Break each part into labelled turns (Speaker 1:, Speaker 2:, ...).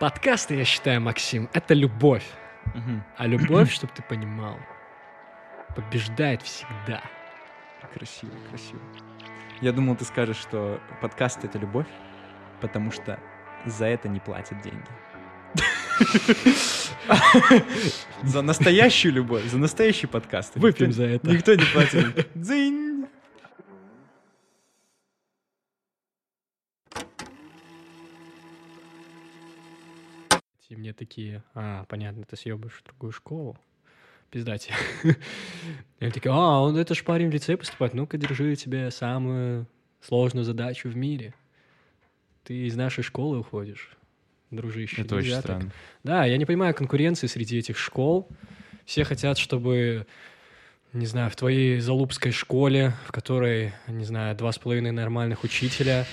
Speaker 1: Подкасты, я считаю, Максим, это любовь.
Speaker 2: Мгм.
Speaker 1: А любовь, чтобы ты понимал, побеждает всегда.
Speaker 2: Красиво, красиво. Я думал, ты скажешь, что подкаст — это любовь, потому что за это не платят деньги. За настоящую любовь, за настоящий подкаст.
Speaker 1: Выпьем за это.
Speaker 2: Никто не платит. Дзынь.
Speaker 1: Такие, а, понятно, ты съебаешь в другую школу. Пиздать. Я такие, а, он это ж парень в лицей поступает. Ну-ка, держи тебе самую сложную задачу в мире. Ты из нашей школы уходишь, дружище.
Speaker 2: Это очень странно.
Speaker 1: Да, я не понимаю конкуренции среди этих школ. Все хотят, чтобы, не знаю, в твоей залупской школе, в которой, не знаю, два с половиной нормальных учителя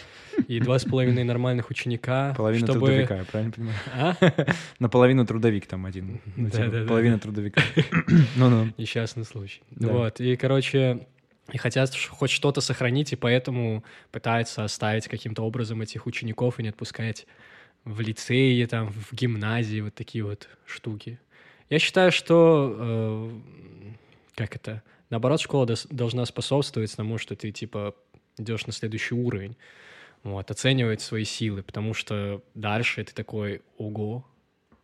Speaker 1: и два с половиной нормальных ученика,
Speaker 2: Половина
Speaker 1: чтобы...
Speaker 2: трудовика, я правильно понимаю?
Speaker 1: А?
Speaker 2: Наполовину трудовик там один. Ну, типа. Половина трудовика. Ну-ну.
Speaker 1: Несчастный случай.
Speaker 2: Да.
Speaker 1: Вот, и, короче, и хотят хоть что-то сохранить, и поэтому пытаются оставить каким-то образом этих учеников и не отпускать в лицее, там, в гимназии, вот такие вот штуки. Я считаю, что, э, как это, наоборот, школа должна способствовать тому, что ты, типа, идешь на следующий уровень, вот, оценивать свои силы, потому что дальше ты такой, ого,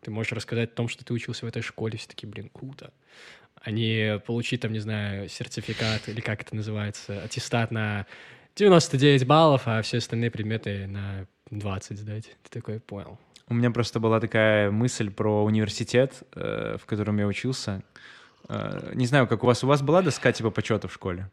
Speaker 1: ты можешь рассказать о том, что ты учился в этой школе, все таки блин, круто. А не получить там, не знаю, сертификат или как это называется, аттестат на 99 баллов, а все остальные предметы на 20 сдать. Ты такой, понял.
Speaker 2: У меня просто была такая мысль про университет, э, в котором я учился. Э, Не знаю, как у вас. У вас была доска типа почета в школе?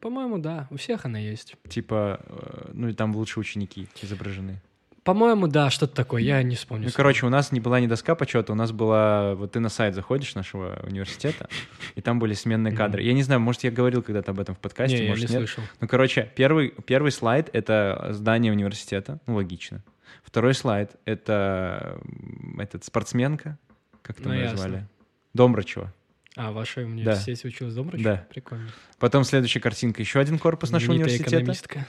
Speaker 1: По-моему, да, у всех она есть.
Speaker 2: Типа, э, ну и там лучшие ученики изображены.
Speaker 1: По-моему, да, что-то такое, я не вспомню.
Speaker 2: Ну, короче, у нас не была не доска почета, у нас была... Вот ты на сайт заходишь нашего университета, и там были сменные кадры. Я не знаю, может, я говорил когда-то об этом в подкасте,
Speaker 1: не, я
Speaker 2: может,
Speaker 1: не
Speaker 2: нет.
Speaker 1: слышал.
Speaker 2: Ну, короче, первый, первый слайд — это здание университета, ну, логично. Второй слайд — это этот, спортсменка, как там
Speaker 1: Ну,
Speaker 2: ее
Speaker 1: ясно.
Speaker 2: звали? Домрачева.
Speaker 1: А, в вашей университете училась Домрачева?
Speaker 2: Да.
Speaker 1: Прикольно.
Speaker 2: Потом следующая картинка — еще один корпус нашего университета.
Speaker 1: экономистка.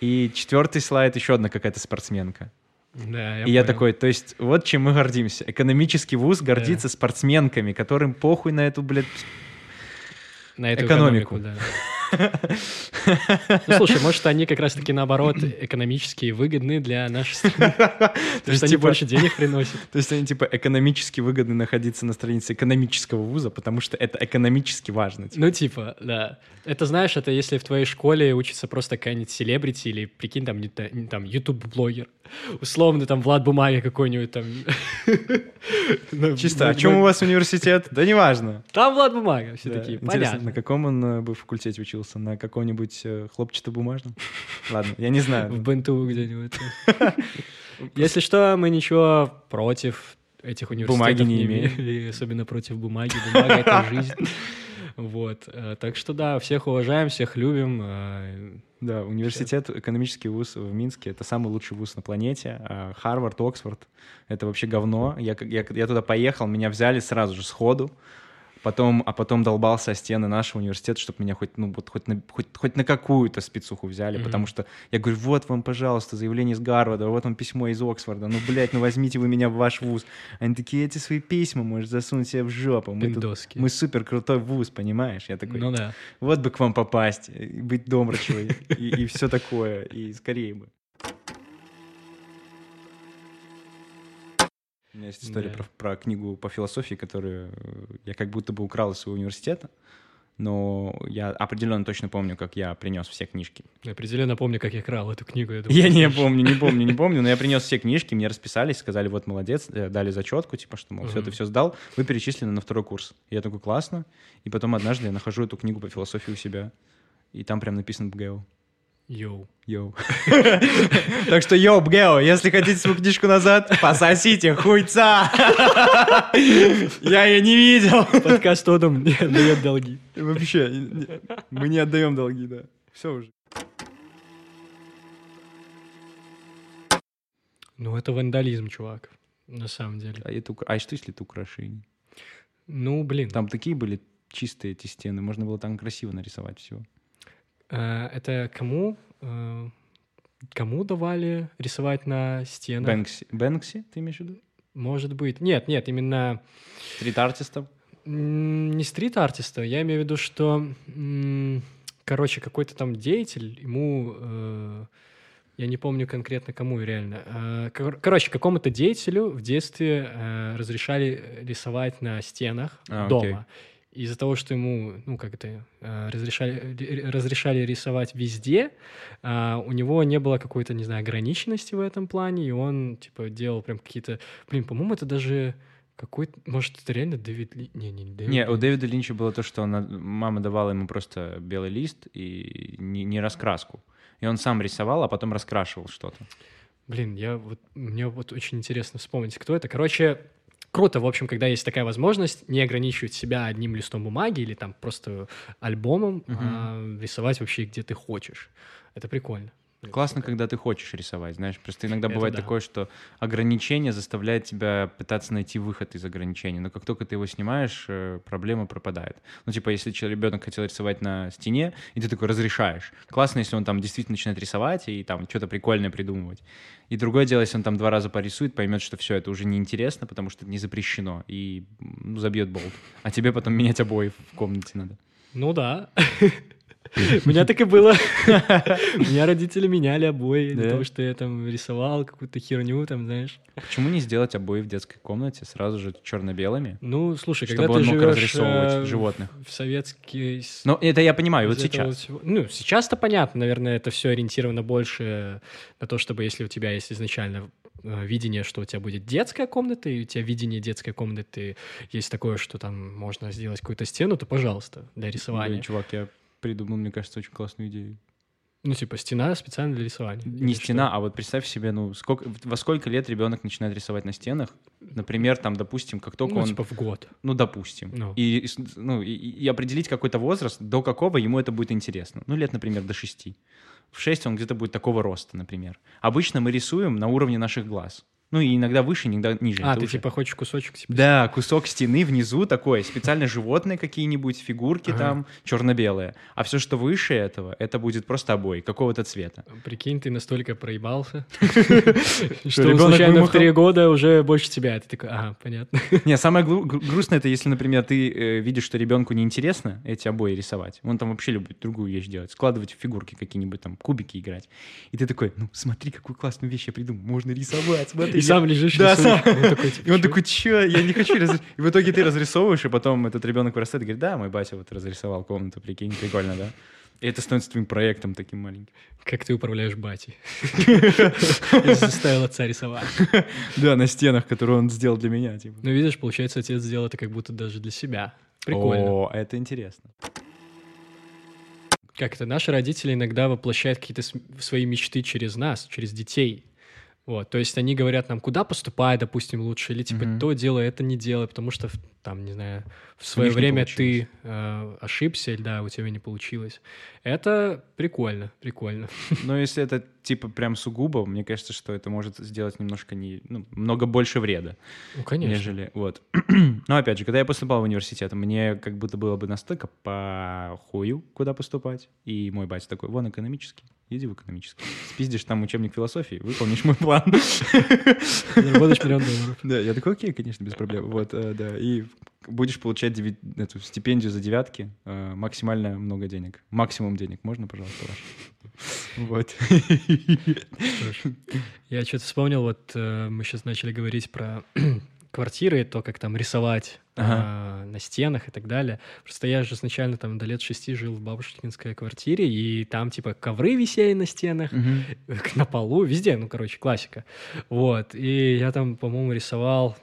Speaker 2: И четвертый слайд — еще одна какая-то спортсменка.
Speaker 1: Да, я
Speaker 2: и я
Speaker 1: понял.
Speaker 2: такой, то есть вот чем мы гордимся. Экономический вуз гордится спортсменками, которым похуй на эту, блядь...
Speaker 1: На эту
Speaker 2: экономику.
Speaker 1: экономику, да. Ну, слушай, может, они как раз-таки наоборот экономически выгодны для нашей страны. То
Speaker 2: есть,
Speaker 1: они
Speaker 2: типа-
Speaker 1: больше денег приносят.
Speaker 2: То есть они, типа, экономически выгодны находиться на странице экономического вуза, потому что это экономически важно. типа.
Speaker 1: Ну, типа, да. Это, знаешь, это если в твоей школе учится просто какая-нибудь селебрити или, прикинь, там, там, ютуб-блогер. Условно, там, Влад Бумаги какой-нибудь там. Ну,
Speaker 2: Чисто, о чем у вас университет? Да неважно.
Speaker 1: Там Влад Бумага. Все такие,
Speaker 2: Интересно, на каком он э, бы факультете учился? На каком-нибудь э, хлопчатобумажном? Ладно, я не
Speaker 1: В
Speaker 2: знаю.
Speaker 1: БНТУ где-нибудь. Если что, мы ничего против этих университетов
Speaker 2: Бумаги не имеем.
Speaker 1: особенно против бумаги. Бумага — это жизнь. Вот. э, Так что да, всех уважаем, всех любим. э,
Speaker 2: Да, университет, экономический вуз в Минске — это самый лучший вуз на планете. Харвард, Оксфорд — это вообще говно. Я, я, я туда поехал, меня взяли сразу же сходу. Потом, а потом долбался о стены нашего университета, чтобы меня хоть, ну, вот, хоть, на, хоть, хоть на какую-то спецуху взяли,
Speaker 1: Мгм.
Speaker 2: потому что я говорю, вот вам, пожалуйста, заявление из Гарварда, вот вам письмо из Оксфорда, ну, блядь, ну, возьмите вы меня в ваш вуз. Они такие, эти свои письма можешь засунуть себе в жопу. Мы, тут- мы супер крутой вуз, понимаешь? Я такой,
Speaker 1: Ну да.
Speaker 2: вот бы к вам попасть, и быть домрачевой, и, все такое, и скорее бы. У меня есть история
Speaker 1: Да.
Speaker 2: про, про книгу по философии, которую э, я как будто бы украл из своего университета, но я определенно точно помню, как я принес все книжки.
Speaker 1: Я определенно помню, как я крал эту книгу. Я, думаю,
Speaker 2: Я не помню, не помню, не помню, но я принес все книжки, мне расписались, сказали, вот молодец, э, дали зачетку, типа, что, мол, все, ты все сдал, вы перечислены на второй курс. Я такой, классно. И потом однажды я нахожу эту книгу по философии у себя, и там прям написано БГУ.
Speaker 1: Yo.
Speaker 2: Yo. Так что, yo, БГУ, если хотите свою книжку назад, пососите хуйца. Я ее не видел.
Speaker 1: Подкаст Тодом не отдает долги.
Speaker 2: Вообще, мы не отдаем долги, да. Все уже.
Speaker 1: Ну, это вандализм, чувак. На самом деле.
Speaker 2: А, это, а что если это украшение?
Speaker 1: Ну, блин.
Speaker 2: Там такие были чистые эти стены, можно было там красиво нарисовать всего.
Speaker 1: Э, Это кому? Э, Кому давали рисовать на стенах?
Speaker 2: Бэнкси. Бэнкси, ты имеешь в виду?
Speaker 1: Может быть. Нет, нет, именно
Speaker 2: Стрит-артистов?
Speaker 1: м, не стрит-артиста. Я имею в виду, что, короче, какой-то там деятель, ему, э, я не помню конкретно кому реально, кор- короче, какому-то деятелю в детстве разрешали рисовать на стенах
Speaker 2: А,
Speaker 1: дома.
Speaker 2: окей.
Speaker 1: Из-за того, что ему, ну, как это, э, разрешали, разрешали рисовать везде, а, у него не было какой-то, не знаю, ограниченности в этом плане, и он, типа, делал прям какие-то... Блин, по-моему, это даже какой-то... Может, это реально Дэвид Ли... Не, не, Дэвид
Speaker 2: Не, у
Speaker 1: Линч.
Speaker 2: Дэвида Линча было то, что она- мама давала ему просто белый лист и не, не раскраску. И он сам рисовал, а потом раскрашивал что-то.
Speaker 1: Блин, я вот... Мне вот очень интересно вспомнить, кто это. Короче, круто, в общем, когда есть такая возможность не ограничивать себя одним листом бумаги или там просто альбомом,
Speaker 2: Мгм.
Speaker 1: а рисовать вообще где ты хочешь. Это прикольно.
Speaker 2: Классно, когда ты хочешь рисовать, знаешь. Просто иногда
Speaker 1: Это
Speaker 2: бывает
Speaker 1: да.
Speaker 2: такое, что ограничение заставляет тебя пытаться найти выход из ограничений. Но как только ты его снимаешь, э, проблема пропадает. Ну, типа, если ребенок хотел рисовать на стене, и ты такой разрешаешь. Классно, если он там действительно начинает рисовать и там что-то прикольное придумывать. И другое дело, если он там два раза порисует, поймет, что все это уже неинтересно, потому что это не запрещено, и ну, забьет болт. А тебе потом менять обои в комнате надо.
Speaker 1: Ну да. У меня так и было. У меня родители меняли обои для того, что я там рисовал какую-то херню, там, знаешь.
Speaker 2: Почему не сделать обои в детской комнате сразу же черно-белыми?
Speaker 1: Ну, слушай, когда ты живешь
Speaker 2: разрисовывать
Speaker 1: э,
Speaker 2: животных.
Speaker 1: в советский...
Speaker 2: Ну, это я понимаю, вот сейчас.
Speaker 1: Ну, сейчас-то понятно, наверное, это все ориентировано больше на то, чтобы если у тебя есть изначально э, видение, что у тебя будет детская комната, и у тебя видение детской комнаты есть такое, что там можно сделать какую-то стену, то, пожалуйста, для рисования.
Speaker 2: Блин, чувак, я придумал, мне кажется, очень классную идею.
Speaker 1: Ну, типа, стена специально для рисования.
Speaker 2: Не
Speaker 1: Или что?
Speaker 2: стена, а вот представь себе, ну, сколько, во сколько лет ребенок начинает рисовать на стенах? Например, там, допустим, как только
Speaker 1: Ну,
Speaker 2: он...
Speaker 1: типа, в год.
Speaker 2: Ну, допустим.
Speaker 1: Ну.
Speaker 2: И, ну, и, и определить какой-то возраст, до какого ему это будет интересно. Ну, лет, например, до шести. В шесть он где-то будет такого роста, например. Обычно мы рисуем на уровне наших глаз. Ну, и иногда выше, иногда ниже.
Speaker 1: А,
Speaker 2: Это
Speaker 1: ты
Speaker 2: уже-
Speaker 1: типа хочешь кусочек типа,
Speaker 2: Да, кусок стены внизу такой, специально животные какие-нибудь, фигурки
Speaker 1: Ага.
Speaker 2: там, черно-белые. А все, что выше этого, это будет просто обои, какого-то цвета.
Speaker 1: Прикинь, ты настолько проебался, что случайно в три года уже больше тебя. Ты такой, ага, понятно.
Speaker 2: Не, самое гру- гру- грустное, это если, например, ты э, видишь, что ребенку неинтересно эти обои рисовать. Он там вообще любит другую вещь делать. Складывать фигурки какие-нибудь там, кубики играть. И ты такой, ну, смотри, какую классную вещь я придумал. Можно рисовать, смотри.
Speaker 1: И сам лежишь,
Speaker 2: Да, сам.
Speaker 1: И он такой, типа,
Speaker 2: И он такой, чё, я не хочу. И в итоге ты разрисовываешь, и потом этот ребенок вырастает и говорит, да, мой батя вот разрисовал комнату, прикинь, прикольно, да? И это становится твоим проектом таким маленьким.
Speaker 1: Как ты управляешь батей? Я заставил отца рисовать.
Speaker 2: Да, на стенах, которые он сделал для меня, типа.
Speaker 1: Ну, видишь, получается, отец сделал это как будто даже для себя. Прикольно.
Speaker 2: О, это интересно.
Speaker 1: Как это? Наши родители иногда воплощают какие-то свои мечты через нас, через детей. Вот, то есть они говорят нам, куда поступай, допустим, лучше, или типа
Speaker 2: Мгм.
Speaker 1: то делай, это не делай, потому что там, не знаю, в свое время
Speaker 2: получилось.
Speaker 1: ты э, ошибся, или да, у тебя не получилось. Это прикольно, прикольно.
Speaker 2: Но если это типа прям сугубо, мне кажется, что это может сделать немножко не, ну, много больше вреда,
Speaker 1: Ну, конечно.
Speaker 2: нежели вот. Но опять же, когда я поступал в университет, мне как будто было бы настолько по хую, куда поступать. И мой батя такой, вон экономический, иди в экономический. Спиздишь там учебник философии, выполнишь мой план.
Speaker 1: Заработаешь миллион долларов.
Speaker 2: Да, я такой, окей, конечно, без проблем. Вот, э, да, и будешь получать деви- эту стипендию за девятки, э, максимально много денег. Максимум денег. Можно, пожалуйста, ваш? Вот.
Speaker 1: Я что-то вспомнил, вот э, мы сейчас начали говорить про квартиры, то, как там рисовать
Speaker 2: Ага.
Speaker 1: э, на стенах и так далее. Просто я же изначально там до лет шести жил в бабушкинской квартире, и там типа ковры висели на стенах,
Speaker 2: Мгм.
Speaker 1: на полу, везде, ну, короче, классика. Вот, и я там, по-моему, рисовал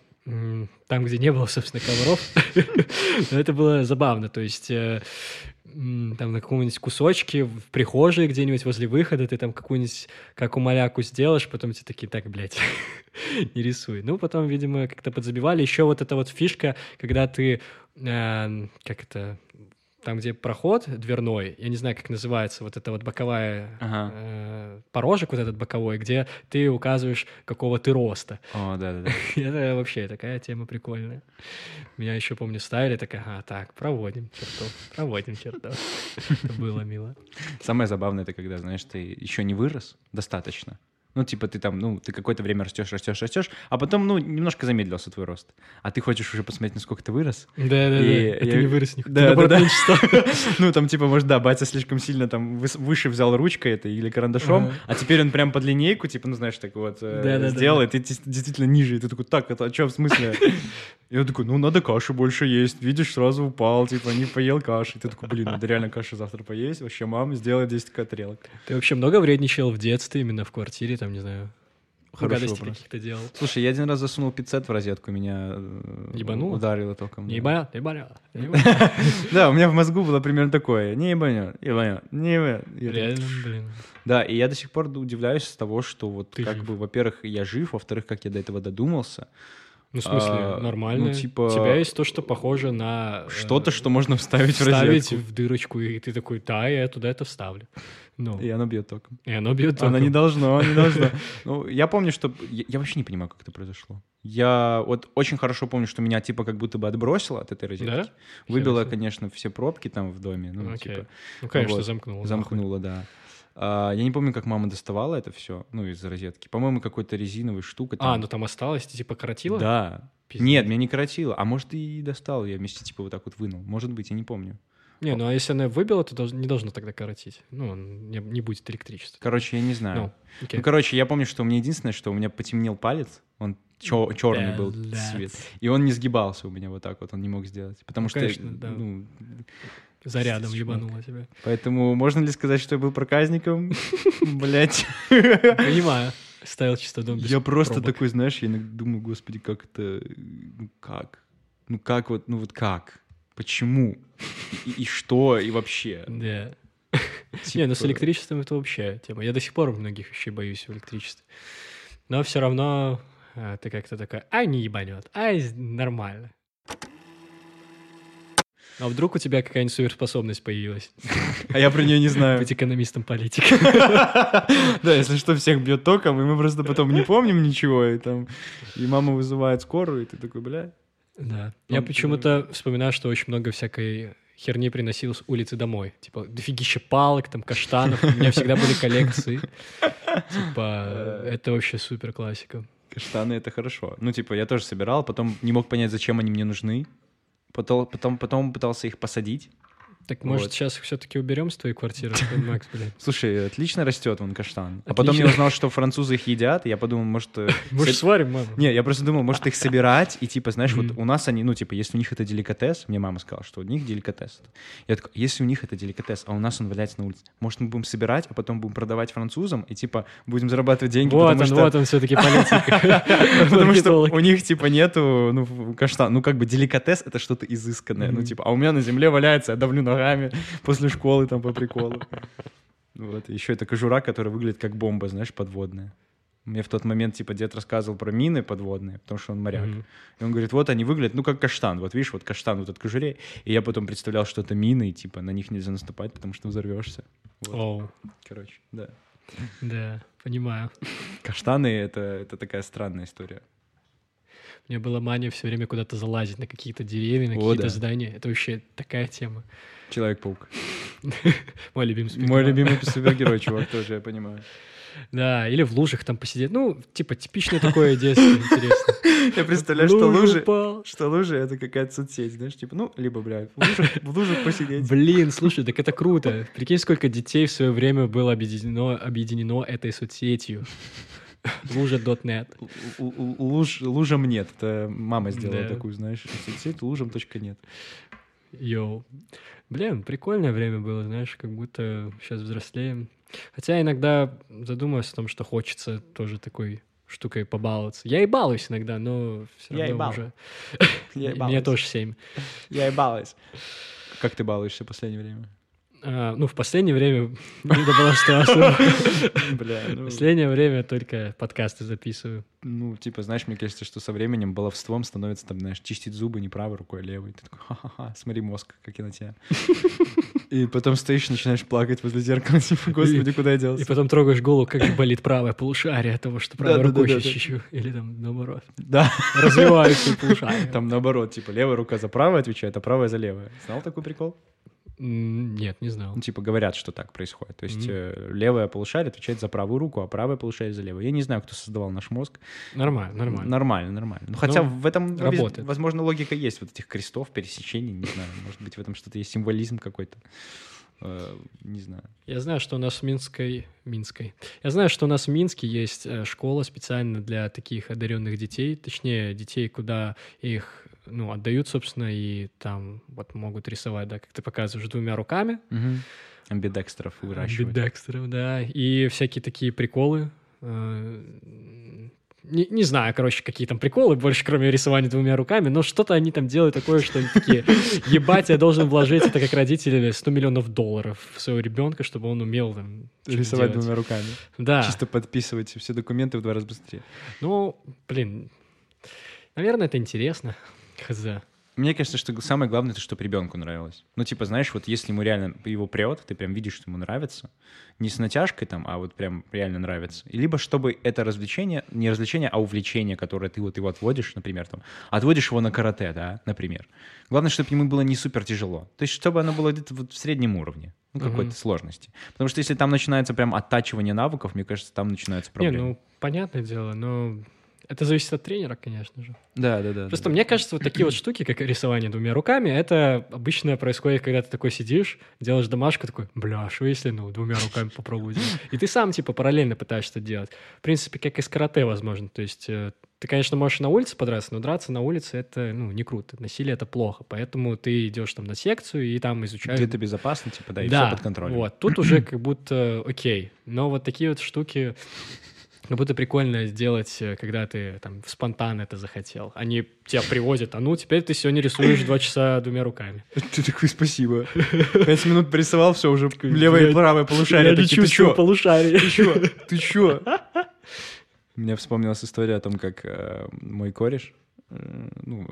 Speaker 1: там, где не было, собственно, ковров. Но это было забавно, то есть э, там на каком-нибудь кусочке в прихожей где-нибудь возле выхода ты там какую-нибудь, как у маляку сделаешь, потом тебе такие, так, блядь, не рисуй. Ну, потом, видимо, как-то подзабивали. Еще вот эта вот фишка, когда ты, э, как это, там, где проход дверной, я не знаю, как называется, вот эта вот боковая
Speaker 2: Ага.
Speaker 1: э, порожек вот этот боковой, где ты указываешь, какого ты роста.
Speaker 2: О, да-да-да.
Speaker 1: Это вообще такая тема прикольная. Меня еще, помню, ставили, так, ага, так, проводим черту, проводим черту. Это было мило.
Speaker 2: Самое забавное, это когда, знаешь, ты еще не вырос достаточно. Ну, типа, ты там, ну, ты какое-то время растешь, растешь, растешь, а потом, ну, немножко замедлился твой рост. А ты хочешь уже посмотреть, насколько ты вырос.
Speaker 1: Да-да-да,
Speaker 2: И
Speaker 1: это
Speaker 2: я-
Speaker 1: не вырос никуда.
Speaker 2: Да, да, да. Ну, там, типа, может, да, батя слишком сильно там выше взял ручкой это или карандашом,
Speaker 1: Ага.
Speaker 2: а теперь он прям под линейку, типа, ну, знаешь, так вот э,
Speaker 1: Да-да-да.
Speaker 2: сделал, и ты действительно ниже, и ты такой, так, это что, в смысле? И он такой, ну, надо каши больше есть, видишь, сразу упал, типа, не поел каши. И ты такой, блин, надо реально каши завтра поесть, вообще, мама, сделай 10 тарелок.
Speaker 1: Ты вообще много вредничал в детстве, именно в квартире, там, не знаю,
Speaker 2: Хороший
Speaker 1: гадости
Speaker 2: вопрос.
Speaker 1: каких-то делал?
Speaker 2: Слушай, я один раз засунул пиццет в розетку, меня э,
Speaker 1: Ебануло?
Speaker 2: ударило током.
Speaker 1: Не
Speaker 2: да.
Speaker 1: ебанет, не ебанет, не ебанет.
Speaker 2: Да, у меня в мозгу было примерно такое, не ебанет, ебанет, не ебанет.
Speaker 1: Реально, блин.
Speaker 2: Да, и я до сих пор удивляюсь с того, что вот как бы, во-первых, я жив, во-вторых, как я до этого додумался.
Speaker 1: Ну, в смысле,
Speaker 2: А,
Speaker 1: нормально.
Speaker 2: ну, типа,
Speaker 1: У тебя есть то, что похоже на... э,
Speaker 2: Что-то, что можно вставить, в
Speaker 1: вставить
Speaker 2: розетку.
Speaker 1: в дырочку, и ты такой, да, я туда это вставлю. Ну,
Speaker 2: И оно бьет током.
Speaker 1: и оно бьет
Speaker 2: Оно не
Speaker 1: током.
Speaker 2: должно, не должно. Ну, я помню, что... Я, я вообще не понимаю, как это произошло. Я вот очень хорошо помню, что меня типа как будто бы отбросило от этой розетки.
Speaker 1: Да?
Speaker 2: Выбило, конечно, все пробки там в доме. Ну, типа,
Speaker 1: Ну, конечно,
Speaker 2: вот,
Speaker 1: замкнул. нахуй.
Speaker 2: замкнуло, да. А, я не помню, как мама доставала это все, ну, из розетки. По-моему, какой-то резиновой штукой.
Speaker 1: А,
Speaker 2: там.
Speaker 1: ну там осталось, типа коротила?
Speaker 2: Да.
Speaker 1: Пиздец.
Speaker 2: Нет, меня не коротило. А может, и достал, я вместе типа вот так вот вынул. Может быть, я не помню.
Speaker 1: Не, ну а если она выбила, то не должно тогда коротить. Ну, не, не будет электричества.
Speaker 2: Короче, я не знаю.
Speaker 1: Ну, окей.
Speaker 2: Ну, короче, я помню, что у меня единственное, что у меня потемнел палец, он черный был цвет, и он не сгибался у меня вот так вот, он не мог сделать, потому
Speaker 1: Ну,
Speaker 2: что,
Speaker 1: конечно, да.
Speaker 2: ну,
Speaker 1: Зарядом ебануло тебя.
Speaker 2: поэтому можно ли сказать, что я был проказником? Блять,
Speaker 1: Понимаю. Ставил чисто дом без
Speaker 2: я просто
Speaker 1: пробок.
Speaker 2: такой, знаешь, я иногда думаю, господи, как это, ну как, ну как вот, ну вот как, почему и, и что и вообще.
Speaker 1: Да. Не, ну с
Speaker 2: Типа,
Speaker 1: электричеством это вообще тема. Я до сих пор многих вещей боюсь в электричестве. Но все равно а, ты как-то такая, ай, не ебанет, ай, з- нормально. А вдруг у тебя какая-нибудь суперспособность появилась?
Speaker 2: А я про нее не знаю.
Speaker 1: Быть экономистом-политиком.
Speaker 2: Да, если что, всех бьет током, и мы просто потом не помним ничего, и там, и мама вызывает скорую, и ты такой, бля.
Speaker 1: Да. Я
Speaker 2: Он-
Speaker 1: почему-то вспоминаю, что очень много всякой херни приносил с улицы домой. Типа, дофигища палок, там, каштанов. У меня всегда были коллекции. Типа, это вообще супер классика.
Speaker 2: Каштаны — это хорошо. Ну, типа, я тоже собирал, потом не мог понять, зачем они мне нужны. Потом, потом, потом пытался их посадить.
Speaker 1: Так, может,
Speaker 2: Вот.
Speaker 1: сейчас все-таки уберем с твоей квартиры, Макс, блин?
Speaker 2: Слушай, отлично растет вон каштан. А потом я
Speaker 1: Отлично.
Speaker 2: узнал, что французы их едят, и я подумал, может... э,
Speaker 1: Может, сварим, мама?
Speaker 2: Не, я просто думал, может их собирать, и типа, знаешь, вот у нас они, ну, типа, если у них это деликатес, мне мама сказала, что у них деликатес. Я такой, если у них это деликатес, а у нас он валяется на улице, может, мы будем собирать, а потом будем продавать французам, и типа, будем зарабатывать деньги,
Speaker 1: Вот он, вот он все-таки политика.
Speaker 2: Потому что у них, типа, нету, ну, каштан. Ну, как бы деликатес — это что-то изысканное. Ну, типа, а у меня на земле валяется, я давлю ногами после школы там по приколу. Вот, еще это кожура, которая выглядит как бомба, знаешь, подводная. Мне в тот момент, типа, дед рассказывал про мины подводные, потому что он моряк.
Speaker 1: Мгм.
Speaker 2: И он говорит, вот они выглядят, ну, как каштан. Вот видишь, вот каштан вот от кожуре. И я потом представлял, что это мины, и, типа, на них нельзя наступать, потому что взорвешься. Вот,
Speaker 1: Оу,
Speaker 2: короче, да.
Speaker 1: да, понимаю.
Speaker 2: Каштаны — это, это такая странная история.
Speaker 1: У меня была мания все время куда-то залазить на какие-то деревья, на какие-то
Speaker 2: да.
Speaker 1: здания. Это вообще такая тема.
Speaker 2: Человек-паук.
Speaker 1: Мой любимый
Speaker 2: Мой
Speaker 1: спектакль.
Speaker 2: любимый супергерой, чувак, тоже, я понимаю.
Speaker 1: Да, или в лужах там посидеть. Ну, типа, типичное такое детство, интересно.
Speaker 2: Я представляю, что лужи, что лужи — это какая-то соцсеть, знаешь, типа, ну, либо, блядь, в лужах, в лужах посидеть.
Speaker 1: Блин, слушай, так это круто. Прикинь, сколько детей в свое время было объединено, объединено этой соцсетью. Лужа.нет.
Speaker 2: Луж, лужам нет, это мама сделала
Speaker 1: Да.
Speaker 2: такую, знаешь, соцсеть, лужам точка нет.
Speaker 1: Йоу. Блин, прикольное время было, знаешь, как будто сейчас взрослеем. Хотя иногда задумываюсь о том, что хочется тоже такой штукой побаловаться. Я и балуюсь иногда, но все
Speaker 2: Я и
Speaker 1: равно
Speaker 2: бал-
Speaker 1: уже...
Speaker 2: Я и
Speaker 1: Мне тоже семь.
Speaker 2: Я и балуюсь. Как ты балуешься в последнее время?
Speaker 1: А, ну, в последнее время не добавил, что особо.
Speaker 2: Бля,
Speaker 1: В
Speaker 2: ну,
Speaker 1: последнее время только подкасты записываю.
Speaker 2: ну, типа, знаешь, мне кажется, что со временем баловством становится, там, знаешь, чистить зубы не правой рукой, а левой. Ты такой, ха-ха-ха, смотри мозг, как я на тебя. И потом стоишь, начинаешь плакать возле зеркала, типа, господи, куда я
Speaker 1: И
Speaker 2: делся?
Speaker 1: потом трогаешь голову, как болит правое полушарие от того, что правой рукой сейчас чищу. Или там наоборот.
Speaker 2: Да,
Speaker 1: Развиваются полушария.
Speaker 2: там наоборот, типа, левая рука за правую отвечает, а правая за левую. Знал такой прикол?
Speaker 1: Нет, не знал.
Speaker 2: Ну, типа, говорят, что так происходит. То есть
Speaker 1: Мгм.
Speaker 2: э, левая полушарие отвечает за правую руку, а правая полушарие за левую. Я не знаю, кто создавал наш мозг.
Speaker 1: Нормально, нормально.
Speaker 2: Нормально, нормально. Ну, хотя
Speaker 1: Ну,
Speaker 2: в этом,
Speaker 1: работает.
Speaker 2: возможно, логика есть вот этих крестов, пересечений, не знаю. Может быть, в этом что-то есть, символизм какой-то. Э, Не знаю.
Speaker 1: Я знаю, что у нас в Минской... Минской. Я знаю, что у нас в Минске есть э, школа специально для таких одаренных детей, точнее, детей, куда их ну, отдают, собственно, и там вот могут рисовать, да, как ты показываешь, двумя руками.
Speaker 2: Амбидекстеров выращивать.
Speaker 1: Амбидекстеров, да. И всякие такие приколы. э, Не, не знаю, короче, какие там приколы, больше кроме рисования двумя руками, но что-то они там делают такое, что они такие, ебать, я должен вложить это как родители 100 миллионов долларов в своего ребенка, чтобы он умел там
Speaker 2: Рисовать
Speaker 1: делать.
Speaker 2: двумя руками.
Speaker 1: Да.
Speaker 2: Чисто подписывать все документы в два раза быстрее.
Speaker 1: Ну, блин, наверное, это интересно. Хз.
Speaker 2: Мне кажется, что самое главное, это чтобы ребенку нравилось. Ну, типа, знаешь, вот если ему реально его прет, ты прям видишь, что ему нравится, не с натяжкой там, а вот прям реально нравится. И либо чтобы это развлечение, не развлечение, а увлечение, которое ты вот его отводишь, например, там, отводишь его на карате, да, например. Главное, чтобы ему было не супер тяжело. То есть, чтобы оно было где-то вот в среднем уровне, ну, какой-то сложности. Потому что если там начинается прям оттачивание навыков, мне кажется, там начинаются
Speaker 1: Не,
Speaker 2: проблемы.
Speaker 1: ну, понятное дело, но это зависит от тренера, конечно же.
Speaker 2: Да, да, да.
Speaker 1: Просто
Speaker 2: да,
Speaker 1: мне кажется, вот такие вот штуки, как рисование двумя руками, это обычно происходит, когда ты такой сидишь, делаешь домашку, такой, бля, а что если, ну, двумя руками попробую сделать? И ты сам, типа, параллельно пытаешься это делать. В принципе, как и с карате, возможно. То есть э, ты, конечно, можешь на улице подраться, но драться на улице — это, ну, не круто. Насилие — это плохо. Поэтому ты идешь там на секцию и там изучаешь...
Speaker 2: Где-то безопасно, типа, да, и
Speaker 1: да,
Speaker 2: все под контролем.
Speaker 1: вот. Тут уже как будто окей. Но вот такие вот штуки... Как будто прикольно сделать, э, когда ты там спонтанно это захотел. Они тебя привозят, а ну, теперь ты сегодня рисуешь два часа двумя руками.
Speaker 2: Ты такой, спасибо. Пять минут порисовал, все, уже левое и правое полушарие.
Speaker 1: Я не чувствую
Speaker 2: чё?
Speaker 1: полушарий.
Speaker 2: Ты чё? Ты чё? Мне вспомнилась история о том, как э, мой кореш э, ну,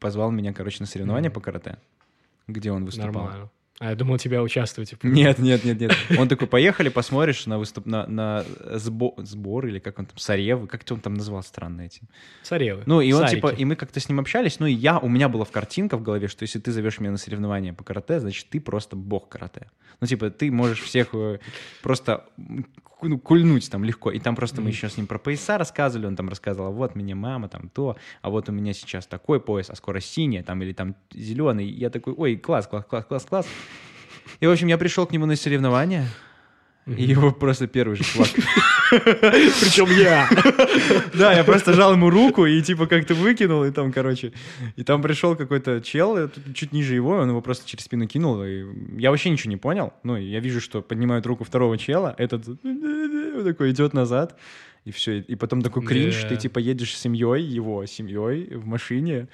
Speaker 2: позвал меня, короче, на соревнования по карате, где он выступал.
Speaker 1: Нормально. А я думал, тебя участвовать. типа,
Speaker 2: Нет, нет, нет, нет. Он такой, поехали, посмотришь на выступ на, на сбо- сбор или как он там, Саревы, как он там назвал странно эти.
Speaker 1: Царевы.
Speaker 2: Ну, и он,
Speaker 1: Сарики.
Speaker 2: типа, и мы как-то с ним общались, ну, и я, у меня была в картинка в голове, что если ты зовешь меня на соревнования по карате, значит, ты просто бог карате. Ну, типа, ты можешь всех э, просто ну, кульнуть там легко. И там просто мы еще с ним про пояса рассказывали, он там рассказывал, «А вот мне мама там то, а вот у меня сейчас такой пояс, а скоро синий, там, или там зеленый. И я такой, ой, класс, класс, класс, класс, класс. И, в общем, я пришел к нему на соревнования, и его просто первый же чувак
Speaker 1: Причем я.
Speaker 2: Да, я просто жал ему руку и типа как-то выкинул, и там, короче, и там пришел какой-то чел, э, чуть ниже его, он его просто через спину кинул, и я вообще ничего не понял. Ну, я вижу, что поднимают руку второго чела, этот такой идет назад, и все, и потом такой кринж, ты типа едешь с семьей, его семьей в машине,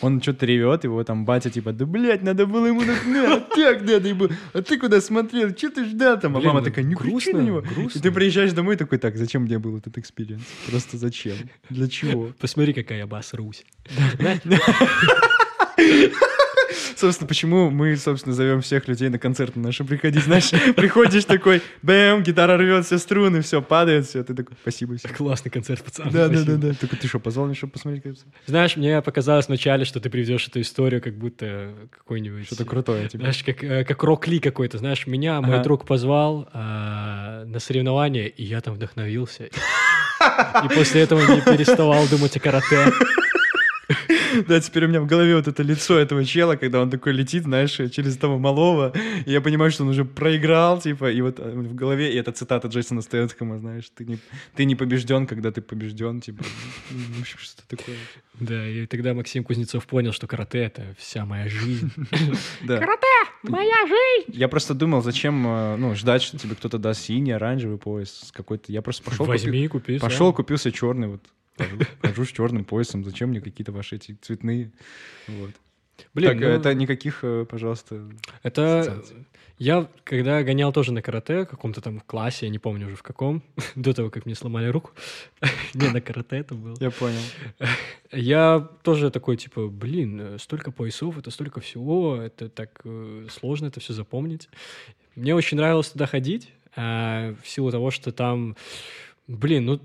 Speaker 2: он что-то ревет, его там батя типа, да, блядь, надо было ему так, на, так надо ему, а ты куда смотрел, что ты ждал там? А мама
Speaker 1: ну,
Speaker 2: такая, не кричи на него. И ты приезжаешь домой такой, так, зачем мне был этот experience? Просто зачем? Для чего?
Speaker 1: Посмотри, какая я обосрусь.
Speaker 2: Собственно, почему мы, собственно, зовем всех людей на концерты наши приходить. Знаешь, приходишь такой, бэм, гитара рвет все струны, все падает, все. Ты такой, спасибо всем.
Speaker 1: Классный концерт, пацан.
Speaker 2: Да, да, да, да. Такой, ты что, позвал меня, чтобы посмотреть? это?»
Speaker 1: Знаешь, мне показалось вначале, что ты приведешь эту историю, как будто какой-нибудь...
Speaker 2: Что-то крутое тебе.
Speaker 1: Знаешь, как, э, как рок-ли какой-то. Знаешь, меня мой друг позвал а, на соревнования, и я там вдохновился. И после этого не переставал думать о карате.
Speaker 2: Да, теперь у меня в голове вот это лицо этого чела, когда он такой летит, знаешь, через того малого, и я понимаю, что он уже проиграл, типа, и вот э, в голове, и это цитата Джейсона Стэтхэма, знаешь, ты не, ты не побежден, когда ты побежден, типа, ну, в общем, что такое.
Speaker 1: Да, и тогда Максим Кузнецов понял, что карате — это вся моя жизнь.
Speaker 2: Да.
Speaker 1: Моя жизнь!
Speaker 2: Я просто думал, зачем, э, ну, ждать, что тебе кто-то даст синий, оранжевый пояс с какой-то... Я просто пошел,
Speaker 1: Возьми, купи.
Speaker 2: пошел, купился черный, вот, хожу, хожу с черным поясом, зачем мне какие-то ваши эти цветные, вот.
Speaker 1: Блин,
Speaker 2: так,
Speaker 1: ну,
Speaker 2: это никаких, э, пожалуйста,
Speaker 1: это... Я, когда гонял тоже на карате, в каком-то там классе, я не помню уже в каком, до того, как мне сломали руку, не на карате это было,
Speaker 2: Я понял.
Speaker 1: я тоже такой, типа, блин, э, столько поясов, это столько всего, это так э, сложно это все запомнить. Мне очень нравилось туда ходить, а, в силу того, что там, блин, ну,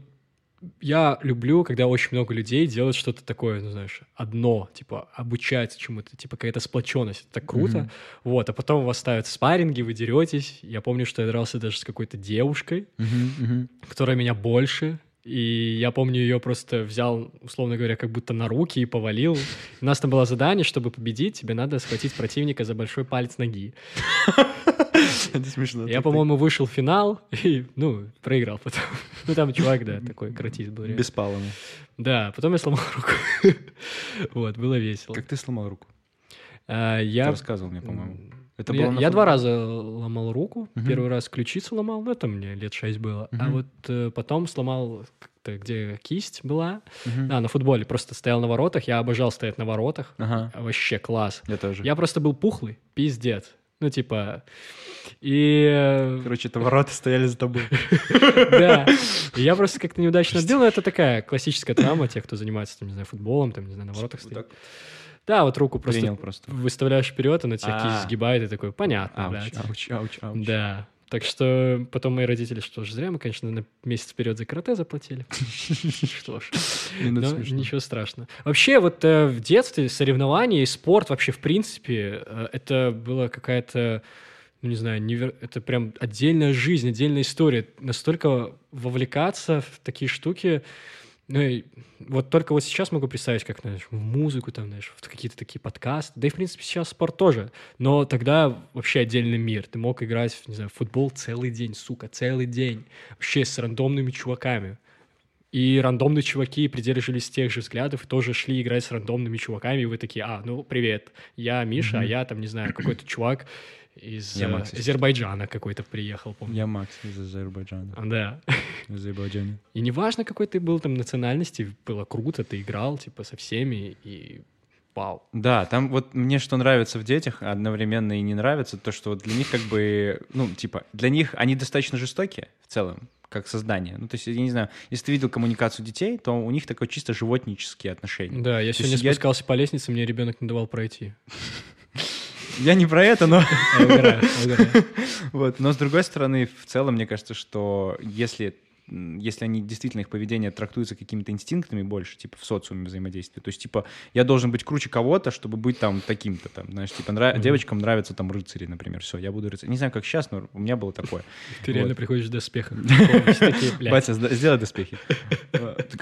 Speaker 1: я люблю, когда очень много людей делают что-то такое, ну, знаешь, одно, типа, обучать чему-то, типа, какая-то сплоченность. Это так круто.
Speaker 2: Мгм.
Speaker 1: Вот, а потом вас ставят спарринги, вы деретесь. Я помню, что я дрался даже с какой-то девушкой,
Speaker 2: мгм.
Speaker 1: которая меня больше. И я помню, ее просто взял, условно говоря, как будто на руки и повалил. У нас там было задание, чтобы победить, тебе надо схватить противника за большой палец ноги.
Speaker 2: Это смешно.
Speaker 1: Я,
Speaker 2: Ты-
Speaker 1: по-моему, вышел в финал и, ну, проиграл потом. Ну, там чувак, да, такой каратист был. реально.
Speaker 2: Беспалому.
Speaker 1: Да, потом я сломал руку. Вот, было весело.
Speaker 2: Как ты сломал руку?
Speaker 1: А,
Speaker 2: Ты
Speaker 1: Я...
Speaker 2: рассказывал мне, по-моему. Это
Speaker 1: Ну,
Speaker 2: было
Speaker 1: я, я два раза ломал руку.
Speaker 2: Мгм.
Speaker 1: Первый раз ключицу ломал, ну, это мне лет шесть было. А
Speaker 2: Мгм.
Speaker 1: вот э, потом сломал, где кисть была.
Speaker 2: Мгм.
Speaker 1: А, на футболе просто стоял на воротах. Я обожал стоять на воротах.
Speaker 2: Ага,
Speaker 1: Вообще класс.
Speaker 2: я тоже.
Speaker 1: Я просто был пухлый, пиздец. Ну, типа... И... э,
Speaker 2: Короче, это ворота стояли за тобой.
Speaker 1: Да. Я просто как-то неудачно отбил, но это такая классическая травма тех, кто занимается, там, не знаю, футболом, там, не знаю, на воротах
Speaker 2: Вот
Speaker 1: стоит. Да, вот руку просто
Speaker 2: Принял просто.
Speaker 1: выставляешь вперед, она тебя
Speaker 2: А.
Speaker 1: кисть сгибает, и такой, понятно,
Speaker 2: Ауч,
Speaker 1: блядь.
Speaker 2: ауч, ауч, ауч.
Speaker 1: Да. Так что потом мои родители, что ж, зря мы, конечно, на месяц вперед за карате заплатили. Что ж, но ничего страшного. Вообще, вот э, в детстве соревнования и спорт вообще, в принципе, э, это была какая-то, ну, не знаю, невер- это прям отдельная жизнь, отдельная история. Настолько вовлекаться в такие штуки, ну, и вот только вот сейчас могу представить, как, знаешь, в музыку, там, знаешь, в какие-то такие подкасты. Да и, в принципе, сейчас спорт тоже. Но тогда вообще отдельный мир. Ты мог играть, не знаю, в футбол целый день, сука, целый день. Вообще с рандомными чуваками. И рандомные чуваки придерживались тех же взглядов и тоже шли играть с рандомными чуваками, и вы такие, а, ну, привет, я Миша, а
Speaker 2: Мгм.
Speaker 1: я там, не знаю, какой-то чувак из
Speaker 2: Я
Speaker 1: э,
Speaker 2: Макс,
Speaker 1: Азербайджана какой-то приехал, помню.
Speaker 2: Я Макс из Азербайджана.
Speaker 1: А, Да.
Speaker 2: Из Азербайджана.
Speaker 1: И неважно, какой ты был там национальности, было круто, ты играл, типа, со всеми, и вау.
Speaker 2: Да, там вот мне что нравится в детях, одновременно и не нравится, то, что вот для них как бы, ну, типа, для них они достаточно жестокие в целом, как создание. Ну, то есть, я не знаю, если ты видел коммуникацию детей, то у них такое чисто животнические отношения.
Speaker 1: Да, я
Speaker 2: То
Speaker 1: сегодня
Speaker 2: есть я-
Speaker 1: спускался по лестнице, мне ребенок не давал пройти.
Speaker 2: Я не про это, но...
Speaker 1: Я угораю, я угораю.
Speaker 2: Вот. Но с другой стороны, в целом, мне кажется, что если если они действительно их поведение трактуется какими-то инстинктами больше, типа в социуме взаимодействия, то есть типа я должен быть круче кого-то, чтобы быть там таким-то там, знаешь, типа нра-
Speaker 1: Мгм.
Speaker 2: девочкам нравятся там рыцари, например, все, я буду рыцарь. Не знаю, как сейчас, но у меня было такое.
Speaker 1: Ты реально приходишь в доспехах.
Speaker 2: Батя, сделай доспехи.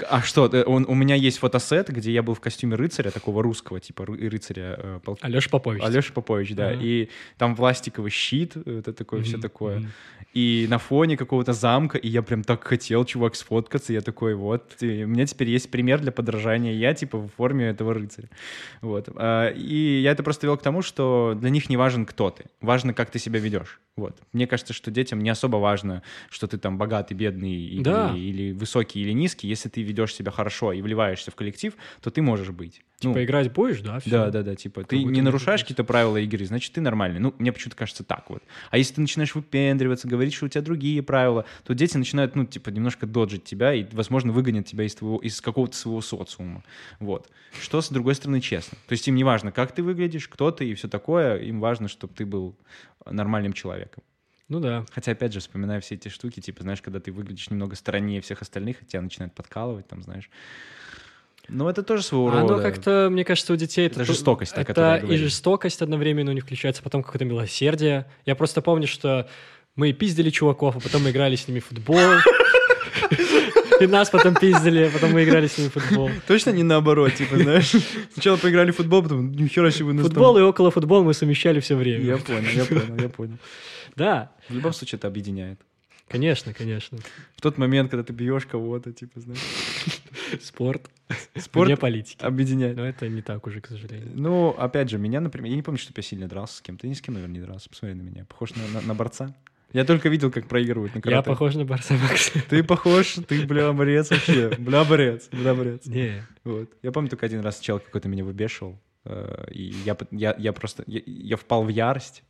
Speaker 2: А, что, э, у меня есть фотосет, где я был в костюме рыцаря, такого русского, типа ры- рыцаря э,
Speaker 1: Алеша Попович.
Speaker 2: Алеша Попович, да. И там пластиковый щит, э, это такое, все такое. И на фоне какого-то замка, и я прям так хотел, чувак, сфоткаться. Я такой, вот, и у меня теперь есть пример для подражания. Я, типа, в форме этого рыцаря. Вот. А, И я это просто вел к тому, что для них не важен, кто ты. Важно, как ты себя ведешь. Вот. Мне кажется, что детям не особо важно, что ты там богатый, бедный или,
Speaker 1: Да.
Speaker 2: или высокий, или низкий. Если ты ведешь себя хорошо и вливаешься в коллектив, то ты можешь быть. Ну,
Speaker 1: Типа играть будешь, да? всё.
Speaker 2: да, да, да, типа, ты не нарушаешь какие-то правила игры, значит, ты нормальный. Ну, мне почему-то кажется так вот. А если ты начинаешь выпендриваться, говорить, что у тебя другие правила, то дети начинают, ну, типа, немножко доджить тебя и, возможно, выгонят тебя из, твоего, из какого-то своего социума. Вот. Что, с другой стороны, честно. То есть им не важно, как ты выглядишь, кто ты и все такое, им важно, чтобы ты был нормальным человеком.
Speaker 1: Ну да.
Speaker 2: Хотя, опять же, вспоминая все эти штуки, типа, знаешь, когда ты выглядишь немного страннее всех остальных, и тебя начинают подкалывать, там, знаешь. Ну, это тоже своего
Speaker 1: А
Speaker 2: рода.
Speaker 1: Оно как-то, мне кажется, у детей это...
Speaker 2: Это
Speaker 1: то-
Speaker 2: жестокость, о которой я
Speaker 1: Это и жестокость одновременно у них включается, потом какое-то милосердие. Я просто помню, что мы пиздили чуваков, а потом мы играли с ними в футбол. И нас потом пиздили, а потом мы играли с ними в футбол.
Speaker 2: Точно не наоборот, типа, знаешь. Сначала поиграли в футбол, потом нихера себе вы нас
Speaker 1: Футбол и около футбол мы совмещали все время.
Speaker 2: Я понял, я понял, я понял.
Speaker 1: Да,
Speaker 2: В любом случае это объединяет.
Speaker 1: конечно, конечно.
Speaker 2: В тот момент, когда ты бьешь кого-то, типа, знаешь,
Speaker 1: Спорт.
Speaker 2: Спорт
Speaker 1: Вне политики.
Speaker 2: объединяет.
Speaker 1: Но это не так уже, к сожалению.
Speaker 2: Ну, опять же, меня, например, я не помню, что я сильно дрался с кем-то. Я ни с кем, наверное, не дрался. Посмотри на меня. Похож на, на- на борца. Я только видел, как проигрывают на
Speaker 1: Я
Speaker 2: карате.
Speaker 1: похож на Барса Макса.
Speaker 2: Ты похож, ты, бля, борец вообще. Бля, борец, бля, борец.
Speaker 1: Не,
Speaker 2: Вот. Я помню, только один раз чел какой-то меня выбешивал. Э, И я, я, я просто, я, я впал в ярость.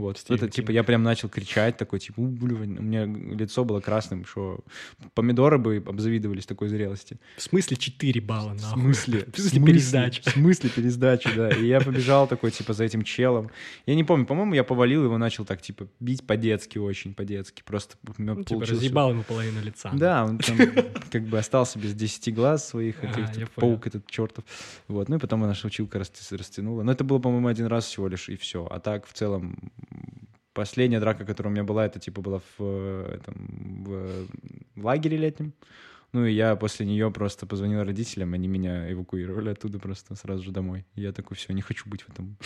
Speaker 2: Вот,
Speaker 1: Стивен
Speaker 2: это, типа,
Speaker 1: Кинг.
Speaker 2: я прям начал кричать, такой, типа, «У, блин», у меня лицо было красным, что помидоры бы обзавидовались такой зрелости.
Speaker 1: В смысле 4 балла,
Speaker 2: В
Speaker 1: нахуй?
Speaker 2: смысле?
Speaker 1: В смысле пересдача?
Speaker 2: В смысле пересдачи, да. И я побежал такой, типа, за этим челом. Я не помню, по-моему, я повалил его, начал так, типа, бить по-детски очень, по-детски. Просто у меня
Speaker 1: Ну, типа, разъебал ему половину лица.
Speaker 2: Да, он там как бы остался без 10 глаз своих,
Speaker 1: Ага,
Speaker 2: этих,
Speaker 1: понял.
Speaker 2: паук этот чертов. Вот, ну и потом наша училка расти- растянула. Но это было, по-моему, один раз всего лишь, и все. А так, в целом, последняя драка, которая у меня была, это типа была в, этом, в лагере летнем. Ну и я после нее просто позвонил родителям, они меня эвакуировали оттуда просто сразу же домой. И я такой, все, не хочу быть в этом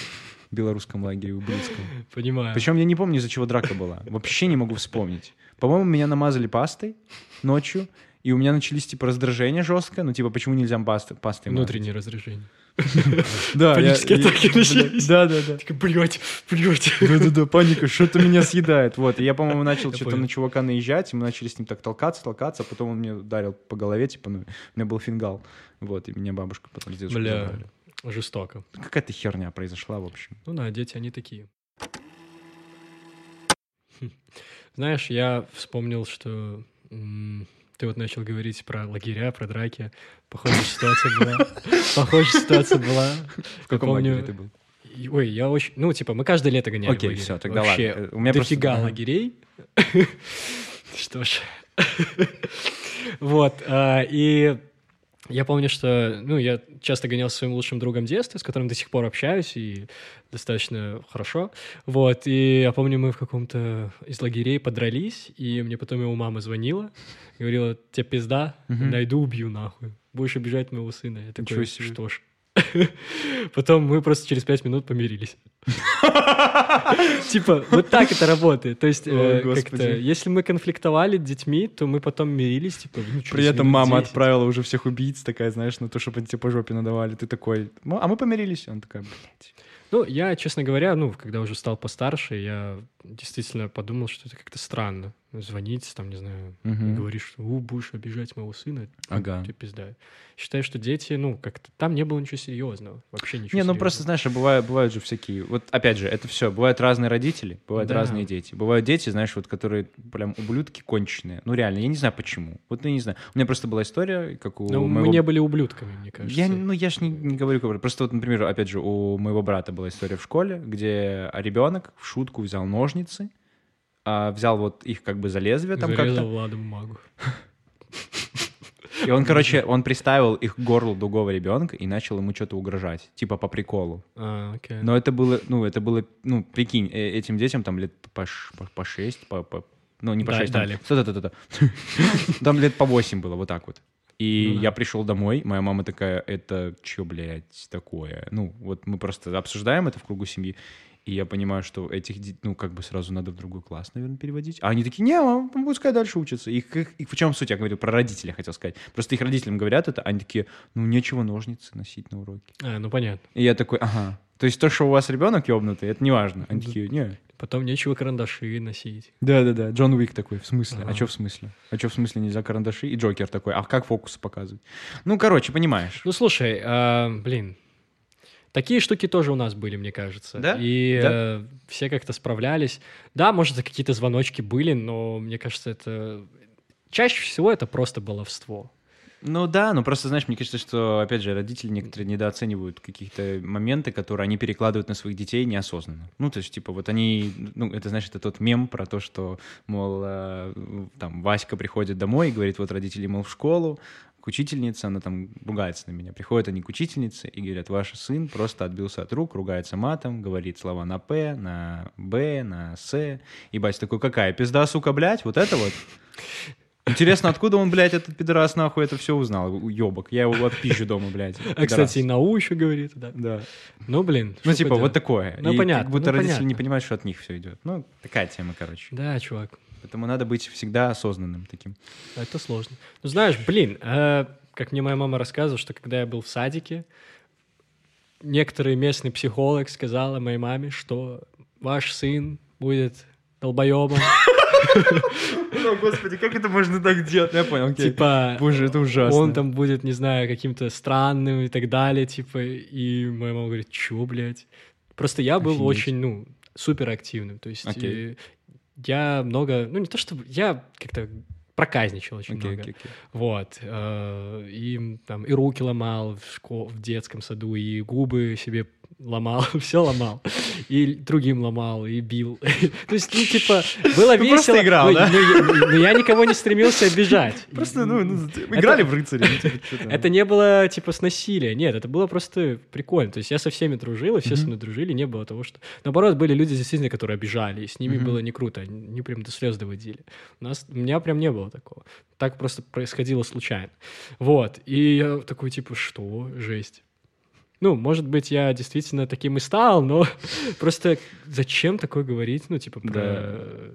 Speaker 2: белорусском лагере ублюдском.
Speaker 1: Понимаю.
Speaker 2: Причем я не помню, из-за чего драка была. Вообще не могу вспомнить. По-моему, меня намазали пастой ночью, и у меня начались, типа, раздражения жестко. Ну, типа, почему нельзя пастой, пастой мазать?
Speaker 1: Внутреннее разрешение.
Speaker 2: Да,
Speaker 1: Панические атаки начались.
Speaker 2: Да, да, да.
Speaker 1: Такой, блядь, блядь.
Speaker 2: Да-да-да, паника, что-то меня съедает. Вот, я, по-моему, начал что-то на чувака наезжать, и мы начали с ним так толкаться, толкаться, а потом он мне ударил по голове, типа, ну, у меня был фингал. Вот, и меня бабушка потом с дедушкой
Speaker 1: Бля, жестоко.
Speaker 2: Какая-то херня произошла, в общем.
Speaker 1: Ну да, дети, они такие. Хм. Знаешь, я вспомнил, что ты вот начал говорить про лагеря, про драки. Похожая ситуация была. Похожая ситуация была.
Speaker 2: В каком лагере ты был?
Speaker 1: Ой, я очень... Ну, типа, мы каждое лето гоняли в
Speaker 2: Окей, всё, тогда
Speaker 1: Вообще,
Speaker 2: ладно. У меня просто-
Speaker 1: дофига лагерей. Что ж. Вот. а, И я помню, что, ну, я часто гонял со своим лучшим другом детства, с которым до сих пор общаюсь, и достаточно хорошо. Вот, и я помню, мы в каком-то из лагерей подрались, и мне потом его мама звонила, говорила, тебе пизда,
Speaker 2: Мгм.
Speaker 1: найду, убью нахуй. Будешь обижать моего сына. Я такой, что ж. Потом мы просто через пять минут помирились. Типа, вот так это работает. То есть, э, как-то, если мы конфликтовали с детьми, то мы потом мирились, типа, ну,
Speaker 2: При этом мама
Speaker 1: 10.
Speaker 2: отправила уже всех убийц, такая, знаешь, на то, чтобы они тебе по жопе надавали. Ты такой, «Ну, а мы помирились. Он такой, блядь.
Speaker 1: Ну, я, честно говоря, ну, когда уже стал постарше, я действительно подумал, что это как-то странно. Звонить, там, не знаю, и говоришь, что «У, будешь обижать моего сына,
Speaker 2: Ага.
Speaker 1: тебе пизда. Считаю, что дети, ну, как-то там не было ничего серьезного, вообще ничего
Speaker 2: Не, ну
Speaker 1: серьезного.
Speaker 2: просто, знаешь, бывают, бывают же всякие... Вот опять же, это все. Бывают разные родители, бывают
Speaker 1: Да.
Speaker 2: разные дети. Бывают дети, знаешь, вот которые прям ублюдки конченые. Ну реально, я не знаю почему. Вот я не знаю. У меня просто была история, как у
Speaker 1: Ну,
Speaker 2: моего...
Speaker 1: мы не были ублюдками, мне кажется.
Speaker 2: Я, ну, я ж не, не говорю, как- просто вот, например, опять же, у моего брата была история в школе, где ребенок в шутку взял ножницы, а, взял вот их как бы за лезвие там
Speaker 1: Зарезал
Speaker 2: как-то,
Speaker 1: Влада бумагу.
Speaker 2: и он, короче, он приставил их к горлу другого ребенка и начал ему что-то угрожать, типа по приколу.
Speaker 1: А, окей.
Speaker 2: Но это было, ну, это было, ну, прикинь, э, этим детям там лет по, по, по 6, по, по- ну, не по
Speaker 1: Да,
Speaker 2: 6, там, та-та-та-та. там лет по 8 было, вот так вот. И
Speaker 1: Ну да.
Speaker 2: я пришел домой, моя мама такая, это что, блядь, такое? Ну, вот мы просто обсуждаем это в кругу семьи, и я понимаю, что этих, ну, как бы сразу надо в другой класс, наверное, переводить. А они такие, не, мам, пускай дальше учатся. Их, их, их- в чем суть? Я говорю про родителей, хотел сказать. Просто их родителям говорят это, они такие, ну, нечего ножницы носить на уроке.
Speaker 1: А, ну понятно.
Speaker 2: И я такой, ага. То есть то, что у вас ребенок ёбнутый, это не важно. Они такие, не.
Speaker 1: Потом нечего карандаши носить.
Speaker 2: Да-да-да, Джон Уик такой, в смысле? А
Speaker 1: Ага.
Speaker 2: что в смысле? А что в смысле нельзя карандаши? И Джокер такой, а как фокусы показывать? Ну, короче, понимаешь.
Speaker 1: Ну, слушай, а, блин, такие штуки тоже у нас были, мне кажется.
Speaker 2: Да?
Speaker 1: И
Speaker 2: Да?
Speaker 1: э, все как-то справлялись. Да, может, какие-то звоночки были, но мне кажется, это... Чаще всего это просто баловство.
Speaker 2: Ну да, ну просто, знаешь, мне кажется, что, опять же, родители некоторые недооценивают какие-то моменты, которые они перекладывают на своих детей неосознанно. Ну, то есть, типа, вот они, ну, это, знаешь, это тот мем про то, что, мол, э, там, Васька приходит домой и говорит, вот родители, мол, в школу, к учительнице, она там ругается на меня. Приходят они к учительнице и говорят, ваш сын просто отбился от рук, ругается матом, говорит слова на «п», на «б», на «с». И батя такой, какая пизда, сука, блядь, вот это вот? Интересно, откуда он, блядь, этот пидорас нахуй это все узнал? Уебок. Я его отпизжу дома, блядь.
Speaker 1: А, кстати, и нау еще говорит, да.
Speaker 2: Да.
Speaker 1: Ну, блин.
Speaker 2: Ну, типа, вот такое.
Speaker 1: Ну,
Speaker 2: И
Speaker 1: понятно,
Speaker 2: Как будто
Speaker 1: ну,
Speaker 2: родители не
Speaker 1: понятно.
Speaker 2: понимают, что от них все идет. Ну, такая тема, короче.
Speaker 1: Да, чувак,
Speaker 2: Поэтому надо быть всегда осознанным таким.
Speaker 1: это сложно. Ну, знаешь, блин, э, как мне моя мама рассказывала, что когда я был в садике, некоторый местный психолог сказала моей маме, что ваш сын будет долбоебом.
Speaker 2: О, господи, как это можно так делать? Я понял, окей.
Speaker 1: Типа,
Speaker 2: Боже, это ужасно.
Speaker 1: он там будет, не знаю, каким-то странным и так далее, типа, и моя мама говорит, чё, блядь? Просто я был
Speaker 2: Офигеть.
Speaker 1: очень, ну, супер активным, то есть я много, ну, не то чтобы, я как-то проказничал очень
Speaker 2: Окей,
Speaker 1: много.
Speaker 2: окей, окей.
Speaker 1: Вот. э, И там и руки ломал в, школ- в детском саду, и губы себе ломал, все ломал. И другим ломал, и бил. То есть, ну, типа, было весело.
Speaker 2: просто играл,
Speaker 1: но-
Speaker 2: да?
Speaker 1: но я- никого не стремился обижать.
Speaker 2: Просто, ну, ну, играли в рыцаря. ну, типа.
Speaker 1: Это не было, типа, с насилия. Нет, это было просто прикольно. То есть я со всеми дружил, и все со мной дружили. Не было того, что... Наоборот, были люди действительно, которые обижали, и с ними было не круто. Они прям до слез доводили. У, нас... У меня прям не было такого. Так просто происходило случайно. Вот. И я такой, типа, что? Жесть. Ну, может быть, я действительно таким и стал, но просто зачем такое говорить? Ну, типа, про...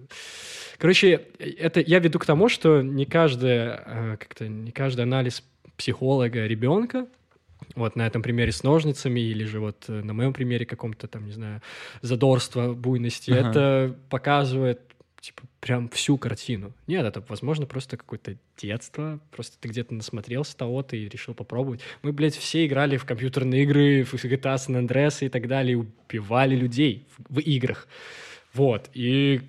Speaker 1: Короче, это я веду к тому, что не каждая, э, как-то не каждый анализ психолога ребенка, вот на этом примере с ножницами или же вот э, на моем примере каком-то там, не знаю, задорства, буйности,
Speaker 2: Ага.
Speaker 1: это показывает типа прям всю картину. Нет, это, возможно, просто какое-то детство, просто ты где-то насмотрелся того-то и решил попробовать. Мы, блядь, все играли в компьютерные игры, в GTA San Andreas и так далее, и убивали людей в, в играх. Вот, и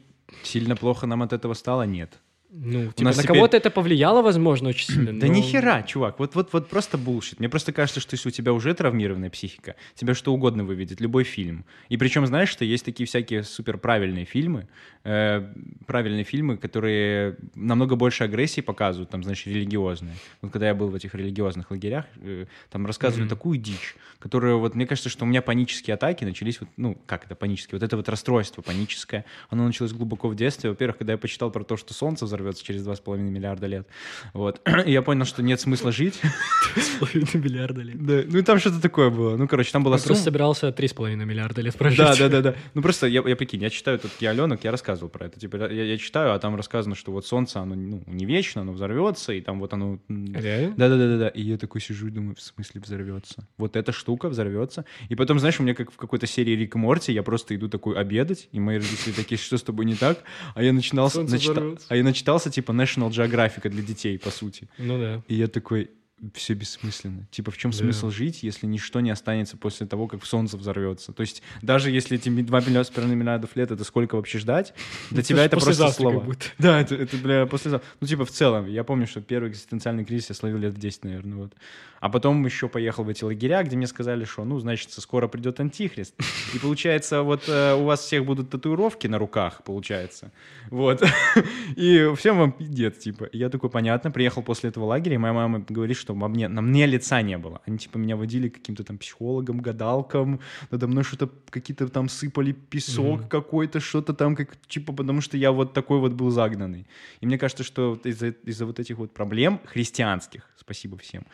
Speaker 2: Сильно плохо нам от этого стало? Нет.
Speaker 1: Ну, типа, на
Speaker 2: теперь-
Speaker 1: кого-то это повлияло, возможно, очень сильно.
Speaker 2: Да ни хера, чувак. Вот, вот, вот просто булшит. Мне просто кажется, что если у тебя уже травмированная психика, тебя что угодно выведет, любой фильм. И причем, знаешь, что есть такие всякие супер правильные фильмы, э, правильные фильмы, которые намного больше агрессии показывают, там, значит, религиозные. Вот когда я был в этих религиозных лагерях, э, там рассказывали
Speaker 1: Мгм.
Speaker 2: такую дичь, которую вот мне кажется, что у меня панические атаки начались вот, ну, как это панические? Вот это вот расстройство паническое, оно началось глубоко в детстве. Во-первых, когда я почитал про то, что Солнце взорвется через 2,5 миллиарда лет, вот, и я понял, что нет смысла жить.
Speaker 1: С половиной миллиарда лет.
Speaker 2: Да, ну и там что-то такое было. Ну, короче, там была
Speaker 1: Я просто
Speaker 2: сумма.
Speaker 1: собирался 3,5 миллиарда лет прожить.
Speaker 2: Да, да, да, да. Ну просто я, я прикинь, я читаю тут я Аленок, я рассказывал про это. Типа я, я читаю, а там рассказано, что вот солнце, оно ну, не вечно, оно взорвется, и там вот оно.
Speaker 1: Реально?
Speaker 2: Да, да, да, да, да. И я такой сижу и думаю, в смысле взорвется? Вот эта штука взорвется. И потом, знаешь, у меня как в какой-то серии Рик и Морти, я просто иду такой обедать, и мои родители такие, что с тобой не так? А я начинал,
Speaker 1: Солнце
Speaker 2: начита- а я начитался типа National Geographic для детей, по сути.
Speaker 1: Ну да.
Speaker 2: И я такой, все бессмысленно. Типа, в чем
Speaker 1: Да.
Speaker 2: смысл жить, если ничто не останется после того, как солнце взорвется? То есть, даже если эти 2 миллиона миллиардов лет, это сколько вообще ждать? Для тебя это просто слово. Да, это, это, бля, послезавтра. Ну, типа, в целом, я помню, что первый экзистенциальный кризис я словил лет в 10, наверное, вот. А потом еще поехал в эти лагеря, где мне сказали, что, ну, значит, скоро придет антихрист. И получается, вот э, у вас всех будут татуировки на руках, получается. Вот. И всем вам пиздец, типа. Я такой, понятно, приехал после этого лагеря, и моя мама говорит, что во мне, на мне лица не было. Они, типа, меня водили каким-то там психологам, гадалкам, надо мной что-то, какие-то там сыпали песок
Speaker 1: Мгм.
Speaker 2: какой-то, что-то там, как, типа, потому что я вот такой вот был загнанный. И мне кажется, что из-за из-за вот этих вот проблем христианских, спасибо всем,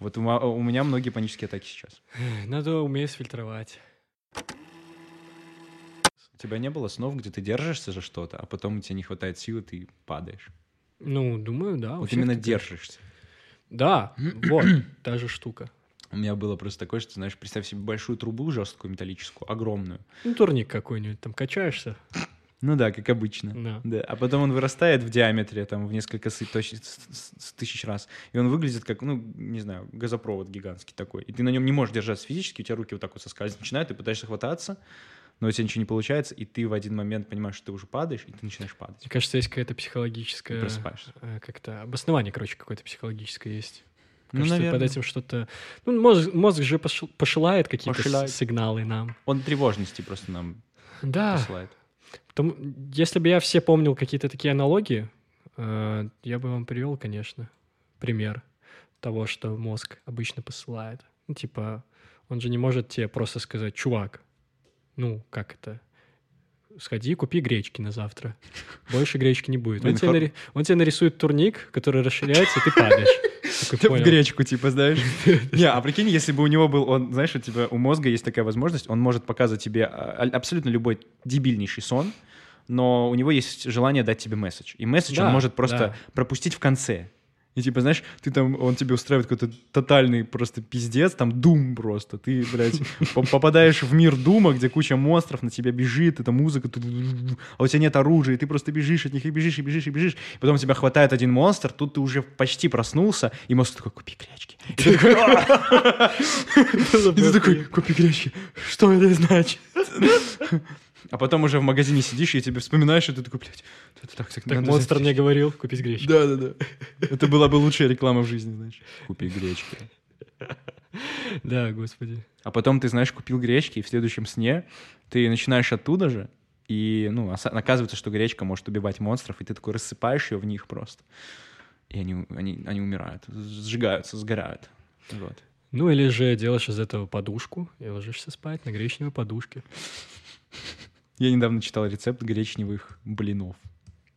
Speaker 2: вот у, у меня многие панические атаки сейчас.
Speaker 1: Надо уметь фильтровать.
Speaker 2: У тебя не было снов, где ты держишься за что-то, а потом у тебя не хватает силы, ты падаешь.
Speaker 1: Ну, думаю, да.
Speaker 2: Вот именно держишься.
Speaker 1: Да, вот, та же штука.
Speaker 2: У меня было просто такое, что, знаешь, представь себе большую трубу жесткую, металлическую, огромную.
Speaker 1: Ну, турник какой-нибудь, там качаешься.
Speaker 2: Ну да, как обычно.
Speaker 1: Да.
Speaker 2: Да, а потом он вырастает в диаметре там в несколько с- с- с тысяч раз, и он выглядит как, ну, не знаю, газопровод гигантский такой. И ты на нем не можешь держаться физически, у тебя руки вот так вот соскальзывать начинают, ты пытаешься хвататься, но у тебя ничего не получается, и ты в один момент понимаешь, что ты уже падаешь, и ты начинаешь падать.
Speaker 1: Мне кажется, есть какая-то психологическая... э, Как-то обоснование, короче, какое-то психологическое есть.
Speaker 2: Ну,
Speaker 1: Кажется, под
Speaker 2: наверное.
Speaker 1: этим что-то... Ну, мозг, мозг же посылает какие-то
Speaker 2: Посылает.
Speaker 1: с- сигналы нам.
Speaker 2: Он тревожности просто нам
Speaker 1: Да,
Speaker 2: посылает.
Speaker 1: Потому- если бы я все помнил какие-то такие аналогии, э, я бы вам привел, конечно, пример того, что мозг обычно посылает. Ну, типа, он же не может тебе просто сказать, чувак, ну, как это? Сходи, купи гречки на завтра. Больше гречки не будет. Он тебе, нари- он тебе нарисует турник, который расширяется, и ты падаешь. Такой,
Speaker 2: В гречку, типа, знаешь? Не, а прикинь, если бы у него был, он, знаешь, у тебя, у мозга есть такая возможность, он может показывать тебе а, абсолютно любой дебильнейший сон, но у него есть желание дать тебе месседж. И месседж он может просто пропустить в конце. И типа, знаешь, ты там, он тебе устраивает какой-то тотальный просто пиздец, там дум просто. Ты, блядь, по- попадаешь в мир дума, где куча монстров на тебя бежит, это музыка, а у тебя нет оружия, и ты просто бежишь от них, и бежишь, и бежишь, и бежишь. И потом тебя хватает один монстр, тут ты уже почти проснулся, и монстр такой, купи гречки. И ты такой, «А!» И ты такой, купи гречки. Что это значит? А потом уже в магазине сидишь, и тебе вспоминаешь, и ты такой, блядь, это так, так,
Speaker 1: Так
Speaker 2: надо
Speaker 1: монстр мне говорил купить гречку.
Speaker 2: да, да, да. Это была бы лучшая реклама в жизни, знаешь. Купи гречки.
Speaker 1: Да, господи.
Speaker 2: А потом ты, знаешь, купил гречки, и в следующем сне ты начинаешь оттуда же, и, ну, оказывается, что гречка может убивать монстров, и ты такой рассыпаешь ее в них просто. И они, они, они умирают, сжигаются, сгорают. Вот.
Speaker 1: Ну или же делаешь из этого подушку и ложишься спать на гречневой подушке.
Speaker 2: Я недавно читал рецепт гречневых блинов.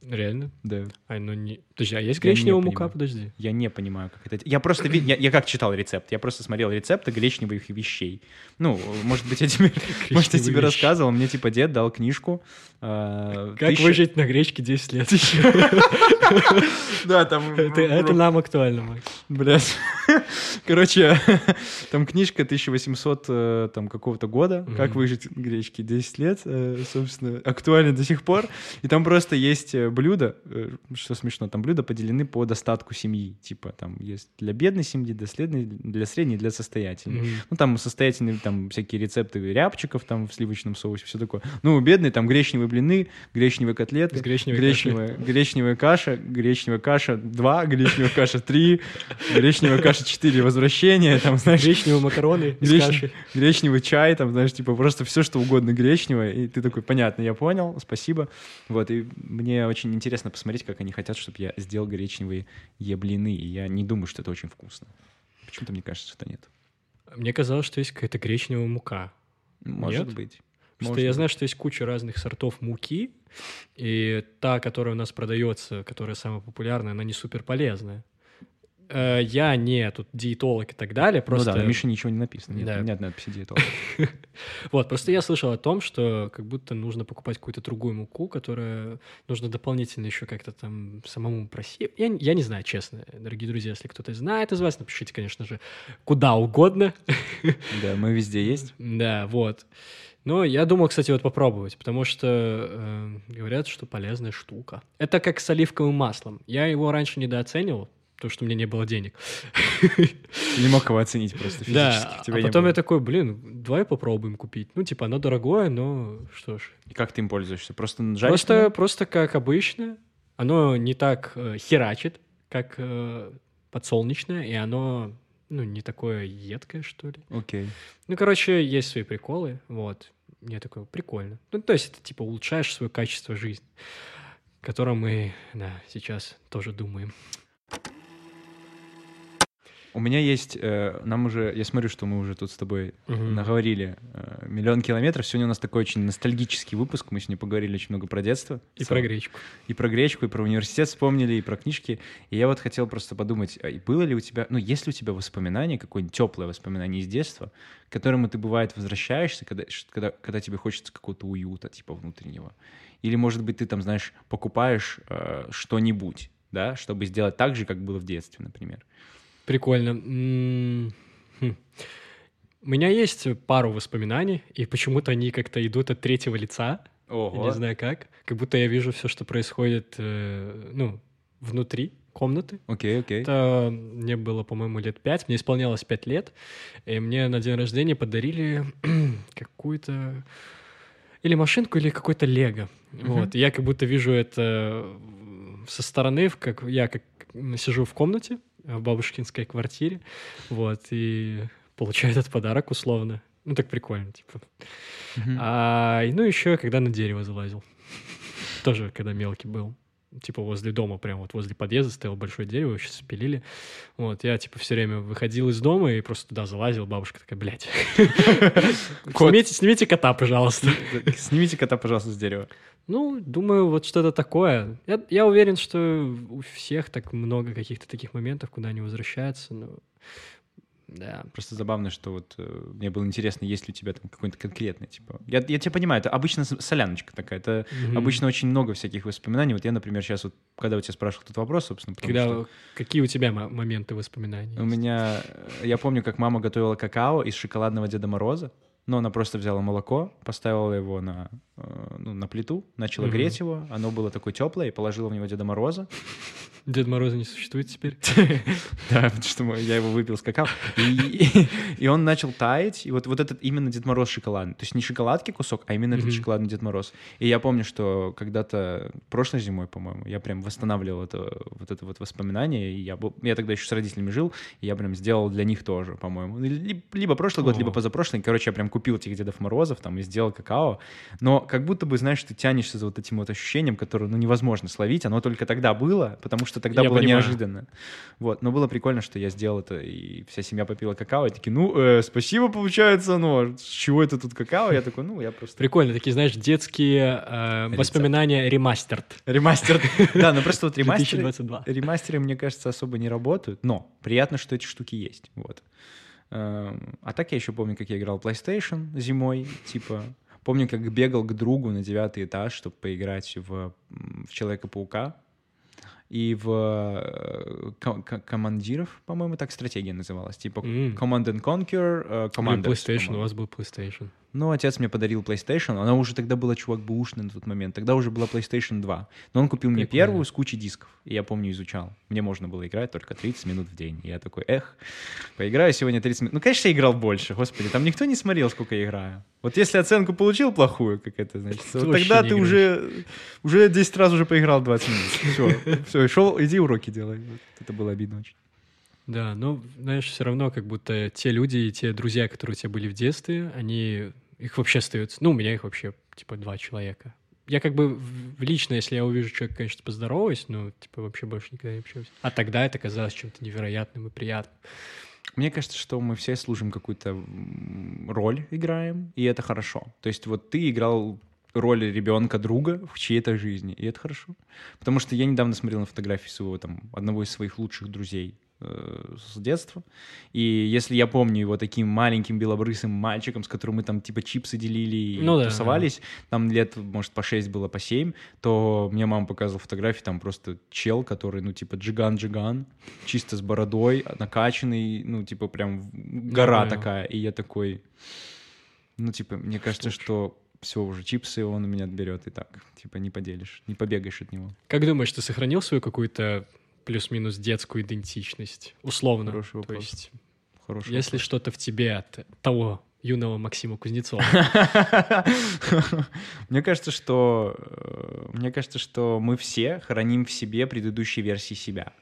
Speaker 1: Реально?
Speaker 2: Да.
Speaker 1: Ай, ну не... Подожди, а есть гречневая мука?
Speaker 2: понимаю.
Speaker 1: Подожди.
Speaker 2: Я не понимаю, как это... Я просто... Я, я как читал рецепт? Я просто смотрел рецепты гречневых вещей. Ну, может быть, я тебе, может, я тебе рассказывал. Мне, типа, дед дал книжку. э,
Speaker 1: Как
Speaker 2: тысяча-
Speaker 1: выжить на гречке 10 лет?
Speaker 2: Да, там...
Speaker 1: Это это нам актуально, Макс.
Speaker 2: Блядь. Короче, там книжка 1800 э, там какого-то года, как
Speaker 1: Мгм.
Speaker 2: выжить гречки 10 лет, э, собственно, актуально до сих пор. И там просто есть э, блюда, что смешно, там блюда поделены по достатку семьи. Типа там есть для бедной семьи, для средней, для средней, для состоятельной.
Speaker 1: Мгм.
Speaker 2: Ну, там состоятельные, там всякие рецепты рябчиков там в сливочном соусе, все такое. Ну, у бедной там гречневые блины, гречневые котлеты,
Speaker 1: С гречневой
Speaker 2: гречневая, гречневая каша, гречневая каша 2, гречневая каша 3, гречневая каша 4, возвращение, там, знаешь,
Speaker 1: Гречневые макароны из
Speaker 2: Греч-
Speaker 1: каши.
Speaker 2: гречневый чай, там, знаешь, типа просто все, что угодно гречневое, и ты такой, понятно, я понял, спасибо. Вот, и мне очень интересно посмотреть, как они хотят, чтобы я сделал гречневые еблины, и я не думаю, что это очень вкусно. Почему-то мне кажется, что нет.
Speaker 1: Мне казалось, что есть какая-то гречневая мука.
Speaker 2: Может
Speaker 1: Нет?
Speaker 2: быть.
Speaker 1: Просто
Speaker 2: Может
Speaker 1: я знаю, что есть куча разных сортов муки, и та, которая у нас продается, которая самая популярная, она не супер полезная. Э, Я не тут диетолог и так далее, просто...
Speaker 2: Ну да, на Мише ничего не написано. Нет,
Speaker 1: Да.
Speaker 2: нет надписи диетолог.
Speaker 1: Вот, просто я слышал о том, что как будто нужно покупать какую-то другую муку, которая нужно дополнительно еще как-то там самому просить. Я, не- я не знаю, честно, дорогие друзья, если кто-то знает из вас, напишите, конечно же, куда угодно.
Speaker 2: Да, мы везде есть.
Speaker 1: Да, вот. Но я думал, кстати, вот попробовать, потому что э, говорят, что полезная штука. Это как с оливковым маслом. Я его раньше недооценивал, потому что у меня не было денег.
Speaker 2: Ты не мог его оценить просто физически.
Speaker 1: Да, а потом я такой, блин, давай попробуем купить. Ну, типа, оно дорогое, но что ж.
Speaker 2: И как ты им пользуешься? Просто жаришь?
Speaker 1: Просто, просто как обычно. Оно не так э, херачит, как э, подсолнечное, и оно, ну, не такое едкое, что ли.
Speaker 2: Окей.
Speaker 1: Ну, короче, есть свои приколы, вот. Мне такое прикольно. Ну, то есть, это, типа, улучшаешь свое качество жизни, о котором мы, да, сейчас тоже думаем.
Speaker 2: У меня есть, э, нам уже, я смотрю, что мы уже тут с тобой
Speaker 1: Мгм.
Speaker 2: наговорили э, миллион километров. Сегодня у нас такой очень ностальгический выпуск. Мы сегодня поговорили очень много про детство.
Speaker 1: И про гречку.
Speaker 2: И про гречку, и про университет вспомнили, и про книжки. И я вот хотел просто подумать, а было ли у тебя, ну, есть ли у тебя воспоминания, какое-нибудь теплое воспоминание из детства, к которому ты, бывает, возвращаешься, когда, когда, когда тебе хочется какого-то уюта, типа, внутреннего? Или, может быть, ты там, знаешь, покупаешь э, что-нибудь, да, чтобы сделать так же, как было в детстве, например?
Speaker 1: Прикольно. М, хм. У меня есть пару воспоминаний, и почему-то они как-то идут от третьего лица. Я не знаю как. Как будто я вижу все, что происходит, э, ну, внутри комнаты.
Speaker 2: Окей, окей.
Speaker 1: Это мне было, по-моему, лет пять. Мне исполнялось пять лет. И мне на день рождения подарили какую-то... Или машинку, или какой-то лего. Вот. И я как будто вижу это со стороны, как я как сижу в комнате в бабушкинской квартире, вот, и получаю этот подарок условно. Ну, так прикольно, типа.
Speaker 2: Мгм.
Speaker 1: А, ну, еще когда на дерево залазил. Тоже, когда мелкий был. Типа возле дома, прям вот возле подъезда стояло большое дерево, его сейчас спилили. Вот, я, типа, все время выходил из дома и просто туда залазил. Бабушка такая, блядь. Снимите, снимите кота, пожалуйста.
Speaker 2: Снимите кота, пожалуйста, с дерева.
Speaker 1: Ну, думаю, вот что-то такое. Я, я уверен, что у всех так много каких-то таких моментов, куда они возвращаются. Но Да.
Speaker 2: Просто забавно, что вот э, мне было интересно, есть ли у тебя там какой-то конкретный, типа... Я, я тебя понимаю, это обычно соляночка такая, это
Speaker 1: Мгм.
Speaker 2: обычно очень много всяких воспоминаний. Вот я, например, сейчас вот, когда у тебя спрашивал этот вопрос, собственно, потому
Speaker 1: Когда,
Speaker 2: что
Speaker 1: какие у тебя мо- моменты воспоминаний?
Speaker 2: у
Speaker 1: есть?
Speaker 2: меня... э, Я помню, как мама готовила какао из шоколадного Деда Мороза, но она просто взяла молоко, поставила его на, э, ну, на плиту, начала
Speaker 1: Мгм.
Speaker 2: греть его, оно было такое теплое, и положила в него Деда Мороза.
Speaker 1: Дед Мороза не существует теперь?
Speaker 2: Да, потому что я его выпил с какао. И, он начал таять. И вот, этот именно Дед Мороз шоколадный. То есть не шоколадки кусок, а именно этот шоколадный Дед Мороз. И я помню, что когда-то прошлой зимой, по-моему, я прям восстанавливал вот это вот воспоминание. И я, тогда еще с родителями жил, и я прям сделал для них тоже, по-моему. Ли- Либо прошлый год, либо позапрошлый. Короче, я прям купил этих Дедов Морозов там и сделал какао. Но как будто бы, знаешь, ты тянешься за вот этим вот ощущением, которое, ну, невозможно словить. Оно только тогда было, потому что тогда
Speaker 1: Я
Speaker 2: было
Speaker 1: понимаю.
Speaker 2: неожиданно. Вот, но было прикольно, что я сделал это, и вся семья попила какао, и такие, ну, э, спасибо, получается, ну, с чего это тут какао? Я такой, ну, я просто...
Speaker 1: Прикольно, такие, знаешь, детские э, воспоминания ремастерд.
Speaker 2: Ремастер. Да, ну просто вот ремастеры,
Speaker 1: 2022.
Speaker 2: ремастеры, мне кажется, особо не работают, но приятно, что эти штуки есть, вот. Эм, А так я еще помню, как я играл PlayStation зимой, типа, помню, как бегал к другу на девятый этаж, чтобы поиграть в, в Человека-паука, и в э, ко- ко- командиров, по-моему, так стратегия называлась, типа
Speaker 1: М.
Speaker 2: Command and Conquer,
Speaker 1: Или
Speaker 2: Commanders,
Speaker 1: PlayStation, у вас был PlayStation.
Speaker 2: Ну, отец мне подарил PlayStation, она уже тогда была чувак бэушный на тот момент, тогда уже была PlayStation 2. Но он купил мне
Speaker 1: Прикольно.
Speaker 2: первую с кучей дисков, и я помню, изучал. Мне можно было играть только 30 минут в день. И я такой, эх, поиграю сегодня 30 минут. Ну, конечно, я играл больше, господи, там никто не смотрел, сколько я играю. Вот если оценку получил плохую, как это значит, вот тогда ты уже, уже 10 раз уже поиграл 20 минут. Все, все, шел, иди уроки делай. Это было обидно очень.
Speaker 1: Да, но, знаешь, все равно как будто те люди и те друзья, которые у тебя были в детстве, они, их вообще остаются, ну, у меня их вообще, типа, два человека. Я как бы лично, если я увижу человека, конечно, поздороваюсь, но, типа, вообще больше никогда не общаюсь. А тогда это казалось чем-то невероятным и приятным.
Speaker 2: Мне кажется, что мы все служим какую-то роль, играем, и это хорошо. То есть вот ты играл роль ребенка друга в чьей-то жизни, и это хорошо. Потому что я недавно смотрел на фотографии своего там одного из своих лучших друзей с детства, и если я помню его таким маленьким белобрысым мальчиком, с которым мы там типа чипсы делили и
Speaker 1: Ну да,
Speaker 2: тусовались, там лет, может, по 6 было, по 7, то мне мама показывала фотографии, там просто чел, который, ну, типа, джиган-джиган, чисто с бородой, накачанный, ну, типа, прям гора
Speaker 1: понял.
Speaker 2: такая. И я такой, ну, типа, мне кажется, что все уже, чипсы он у меня отберет и так, типа, не поделишь, не побегаешь от него.
Speaker 1: Как думаешь, ты сохранил свою какую-то плюс-минус детскую идентичность? Условно.
Speaker 2: Хороший
Speaker 1: То
Speaker 2: вопрос.
Speaker 1: есть,
Speaker 2: Хороший
Speaker 1: если
Speaker 2: вопрос.
Speaker 1: что-то в тебе от того юного Максима Кузнецова.
Speaker 2: Мне кажется, что э, мне кажется, что мы все храним в себе предыдущие версии себя.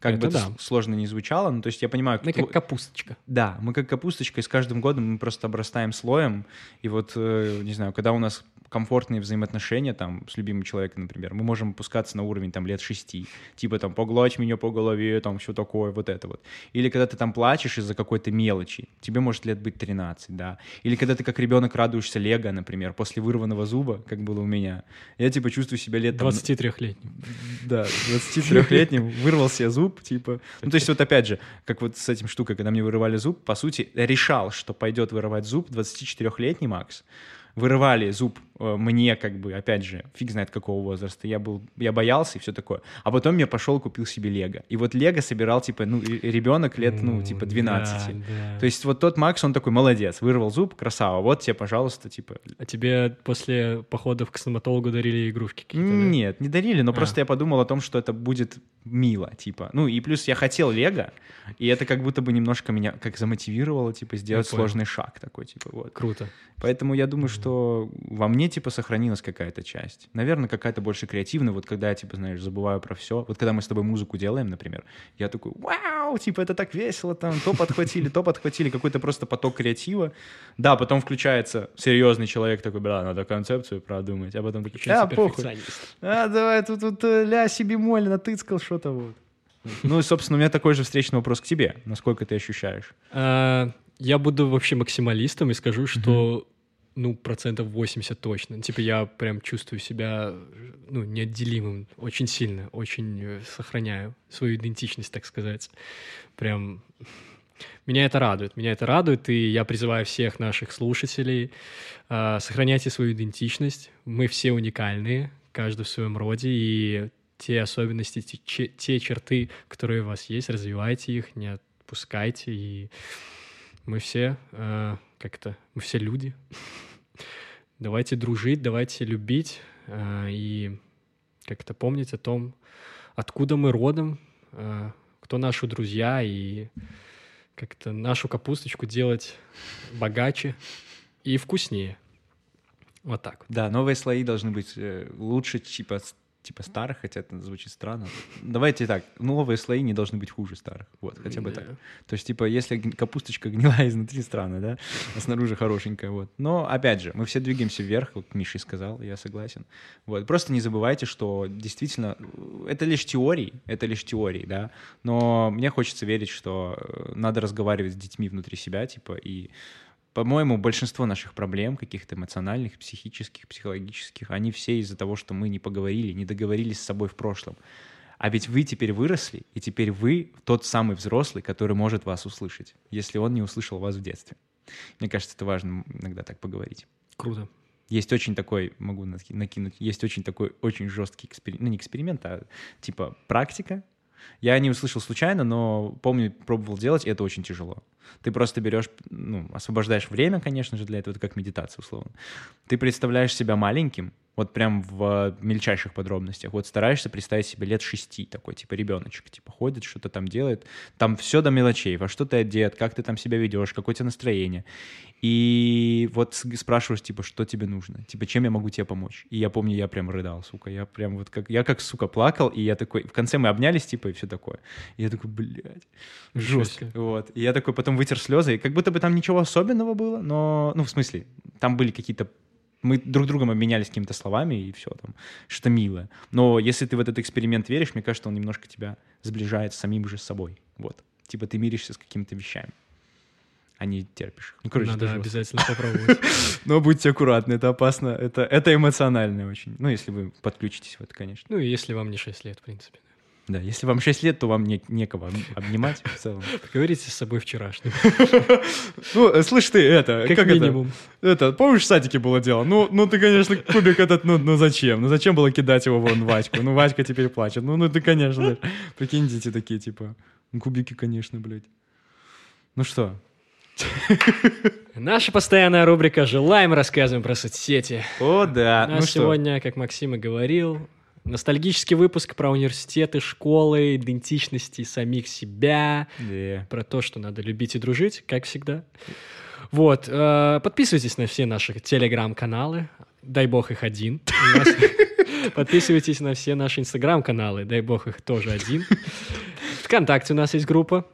Speaker 2: Как
Speaker 1: Это
Speaker 2: бы это
Speaker 1: да.
Speaker 2: с- сложно не звучало, но то есть я понимаю,
Speaker 1: Мы как капусточка.
Speaker 2: Да, мы как капусточка, и с каждым годом мы просто обрастаем слоем. И вот, э, не знаю, когда у нас комфортные взаимоотношения там с любимым человеком, например, мы можем опускаться на уровень там лет шести. Типа там погладь меня по голове, там все такое, вот это вот. Или когда ты там плачешь из-за какой-то мелочи, тебе может лет быть 13, да. Или когда ты как ребенок радуешься лего, например, после вырванного зуба, как было у меня. Я типа чувствую себя лет там,
Speaker 1: 23-летним.
Speaker 2: да, 23-летним вырвал себе зуб, типа. Ну, то есть вот опять же, как вот с этим штукой, когда мне вырывали зуб, по сути, решал, что пойдет вырывать зуб 24-летний Макс. Вырывали зуб мне, как бы, опять же, фиг знает какого возраста. Я был, я боялся и все такое. А потом я пошел купил себе Лего. И вот Лего собирал, типа, ну, ребенок лет, ну, типа, 12.
Speaker 1: Да, да.
Speaker 2: То есть вот тот Макс, он такой, молодец, вырвал зуб, красава, вот тебе, пожалуйста, типа,
Speaker 1: А тебе после походов к стоматологу дарили игрушки какие-то? да?
Speaker 2: Нет, не дарили, но
Speaker 1: А.
Speaker 2: просто я подумал о том, что это будет мило, типа. Ну и плюс я хотел Лего, и это как будто бы немножко меня как замотивировало, типа, сделать сложный шаг такой, типа, вот.
Speaker 1: Круто.
Speaker 2: Поэтому я думаю, что во мне, типа, сохранилась какая-то часть. Наверное, какая-то больше креативная, вот когда я, типа, знаешь, забываю про все. Вот когда мы с тобой музыку делаем, например, я такой, вау, типа, это так весело, там, то подхватили, то подхватили, какой-то просто поток креатива. Да, потом включается серьезный человек такой, бля, надо концепцию продумать, а потом такой, а, похуй. А, давай, тут, тут э, ля си бемоль натыцкал что-то вот. Ну и, собственно, у меня такой же встречный вопрос к тебе. Насколько ты ощущаешь?
Speaker 1: А, Я буду вообще максималистом и скажу, что ну, процентов 80 точно. Типа я прям чувствую себя, ну, неотделимым очень сильно, очень э, сохраняю свою идентичность, так сказать. Прям Меня это радует, меня это радует, и я призываю всех наших слушателей, э, сохраняйте свою идентичность, мы все уникальные, каждый в своем роде, и те особенности, те, те черты, которые у вас есть, развивайте их, не отпускайте, и мы все э, как-то, мы все люди. Давайте дружить, давайте любить э, и как-то помнить о том, откуда мы родом, э, кто наши друзья, и как-то нашу капусточку делать богаче и вкуснее. Вот так.
Speaker 2: Да, новые слои должны быть э, лучше, типа типа старых, хотя это звучит странно. Давайте так, новые слои не должны быть хуже старых. Вот, хотя бы да. так. То есть, типа, если капусточка гнилая изнутри, странно, да, а снаружи хорошенькая, вот. Но, опять же, мы все двигаемся вверх, как Миша сказал, я согласен. Вот, просто не забывайте, что действительно, это лишь теории, это лишь теории, да, но мне хочется верить, что э, надо разговаривать с детьми внутри себя, типа, и по-моему, большинство наших проблем, каких-то эмоциональных, психических, психологических, они все из-за того, что мы не поговорили, не договорились с собой в прошлом. А ведь вы теперь выросли, и теперь вы тот самый взрослый, который может вас услышать, если он не услышал вас в детстве. Мне кажется, это важно иногда так поговорить.
Speaker 1: Круто.
Speaker 2: Есть очень такой, могу накинуть, есть очень такой очень жесткий эксперимент, ну не эксперимент, а типа практика. Я не услышал случайно, но помню, пробовал делать, и это очень тяжело. Ты просто берешь, ну, освобождаешь время, конечно же, для этого, это как медитация, условно. Ты представляешь себя маленьким, вот прям в мельчайших подробностях. Вот стараешься представить себе лет шести, такой, типа, ребеночек, типа, ходит, что-то там делает. Там все до мелочей, во что ты одет, как ты там себя ведешь, какое у тебя настроение. И вот спрашиваешь, типа, что тебе нужно? Типа, чем я могу тебе помочь? И я помню, я прям рыдал, сука. Я прям вот как, я как, сука, плакал, и я такой, в конце мы обнялись, типа, и все такое. И я такой, блядь, жестко. Вот. И я такой потом вытер слезы, и как будто бы там ничего особенного было, но, ну, в смысле, там были какие-то мы друг другом обменялись какими-то словами, и все там, что-то милое. Но если ты в этот эксперимент веришь, мне кажется, он немножко тебя сближает с самим же собой. Вот. Типа ты миришься с какими-то вещами, а не терпишь.
Speaker 1: Ну, короче, Надо обязательно попробовать.
Speaker 2: Но будьте аккуратны, это опасно, это, это эмоционально очень. Ну, если вы подключитесь в это, конечно.
Speaker 1: Ну, и если вам не 6 лет, в принципе.
Speaker 2: Да, если вам 6 лет, то вам не, некого обнимать в целом.
Speaker 1: Поговорите с собой вчерашним.
Speaker 2: Ну, э, слышь ты, это... Как, минимум. Это, помнишь, в садике было дело? Ну, ну ты, конечно, кубик этот, ну, ну зачем? Ну зачем было кидать его вон Вадьку? Ну, Вадька теперь плачет. Ну, ну ты, конечно, прикинь, дети такие, типа, ну, кубики, конечно, блядь. Ну что,
Speaker 1: Наша постоянная рубрика «Желаем, рассказываем про соцсети».
Speaker 2: О, да.
Speaker 1: Нас ну сегодня, как Максим и говорил, Ностальгический выпуск про университеты, школы, идентичности самих себя,
Speaker 2: yeah.
Speaker 1: про то, что надо любить и дружить, как всегда. Вот, э, подписывайтесь на все наши телеграм-каналы, дай бог их один. Подписывайтесь на все наши инстаграм-каналы, дай бог их тоже один. Вконтакте у нас есть группа.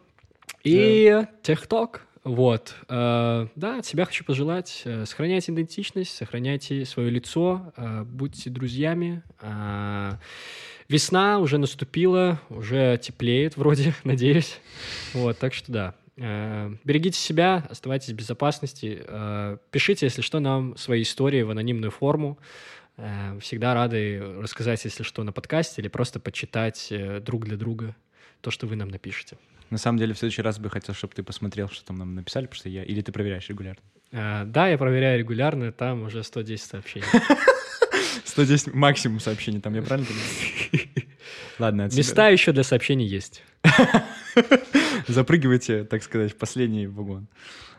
Speaker 1: И ТехТок. Вот. Э, да, от себя хочу пожелать. Э, сохраняйте идентичность, сохраняйте свое лицо, э, будьте друзьями. Весна уже наступила, уже теплеет вроде, надеюсь. Вот, так что да. Берегите себя, оставайтесь в безопасности. Пишите, если что, нам свои истории в анонимную форму. Всегда рады рассказать, если что, на подкасте или просто почитать друг для друга то, что вы нам напишете.
Speaker 2: На самом деле, в следующий раз бы хотел, чтобы ты посмотрел, что там нам написали, потому что я... Или ты проверяешь регулярно?
Speaker 1: А, да, я проверяю регулярно, там уже 110 сообщений.
Speaker 2: 110 максимум сообщений, там я правильно понимаю? Ладно,
Speaker 1: Места еще для сообщений есть.
Speaker 2: Запрыгивайте, так сказать, в последний вагон.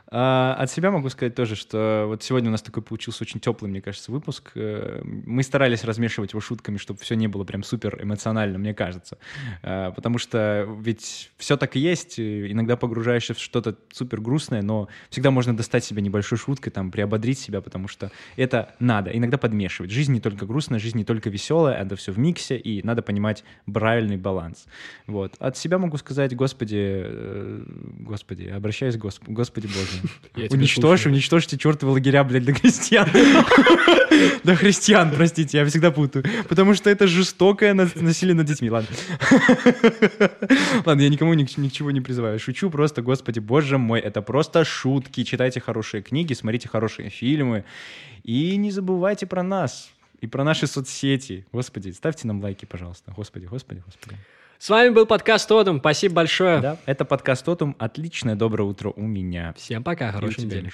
Speaker 2: А, от себя могу сказать тоже, что вот сегодня у нас такой получился очень теплый, мне кажется, выпуск. Э, мы старались размешивать его шутками, чтобы все не было прям супер эмоционально, мне кажется. А, потому что ведь все так и есть. Иногда погружаешься в что-то супер грустное, но всегда можно достать себе небольшой шуткой, там, приободрить себя, потому что это надо. Иногда подмешивать. Жизнь не только грустная, жизнь не только веселая, это все в миксе, и надо понимать правильный баланс. Вот. От себя могу сказать, Господи, э, Господи, обращаюсь к Господи, Господи Боже, Уничтожь, уничтожьте чертовы лагеря, блядь, до христиан. До христиан, простите, я всегда путаю. Потому что это жестокое насилие над детьми. Ладно. Ладно, я никому ничего не призываю. Шучу просто, господи, боже мой, это просто шутки. Читайте хорошие книги, смотрите хорошие фильмы. И не забывайте про нас и про наши соцсети. Господи, ставьте нам лайки, пожалуйста. Господи, господи, господи.
Speaker 1: С вами был подкаст Тотум. Спасибо большое.
Speaker 2: Да, это подкаст Тотум. Отличное доброе утро у меня.
Speaker 1: Всем пока, хорошей недели.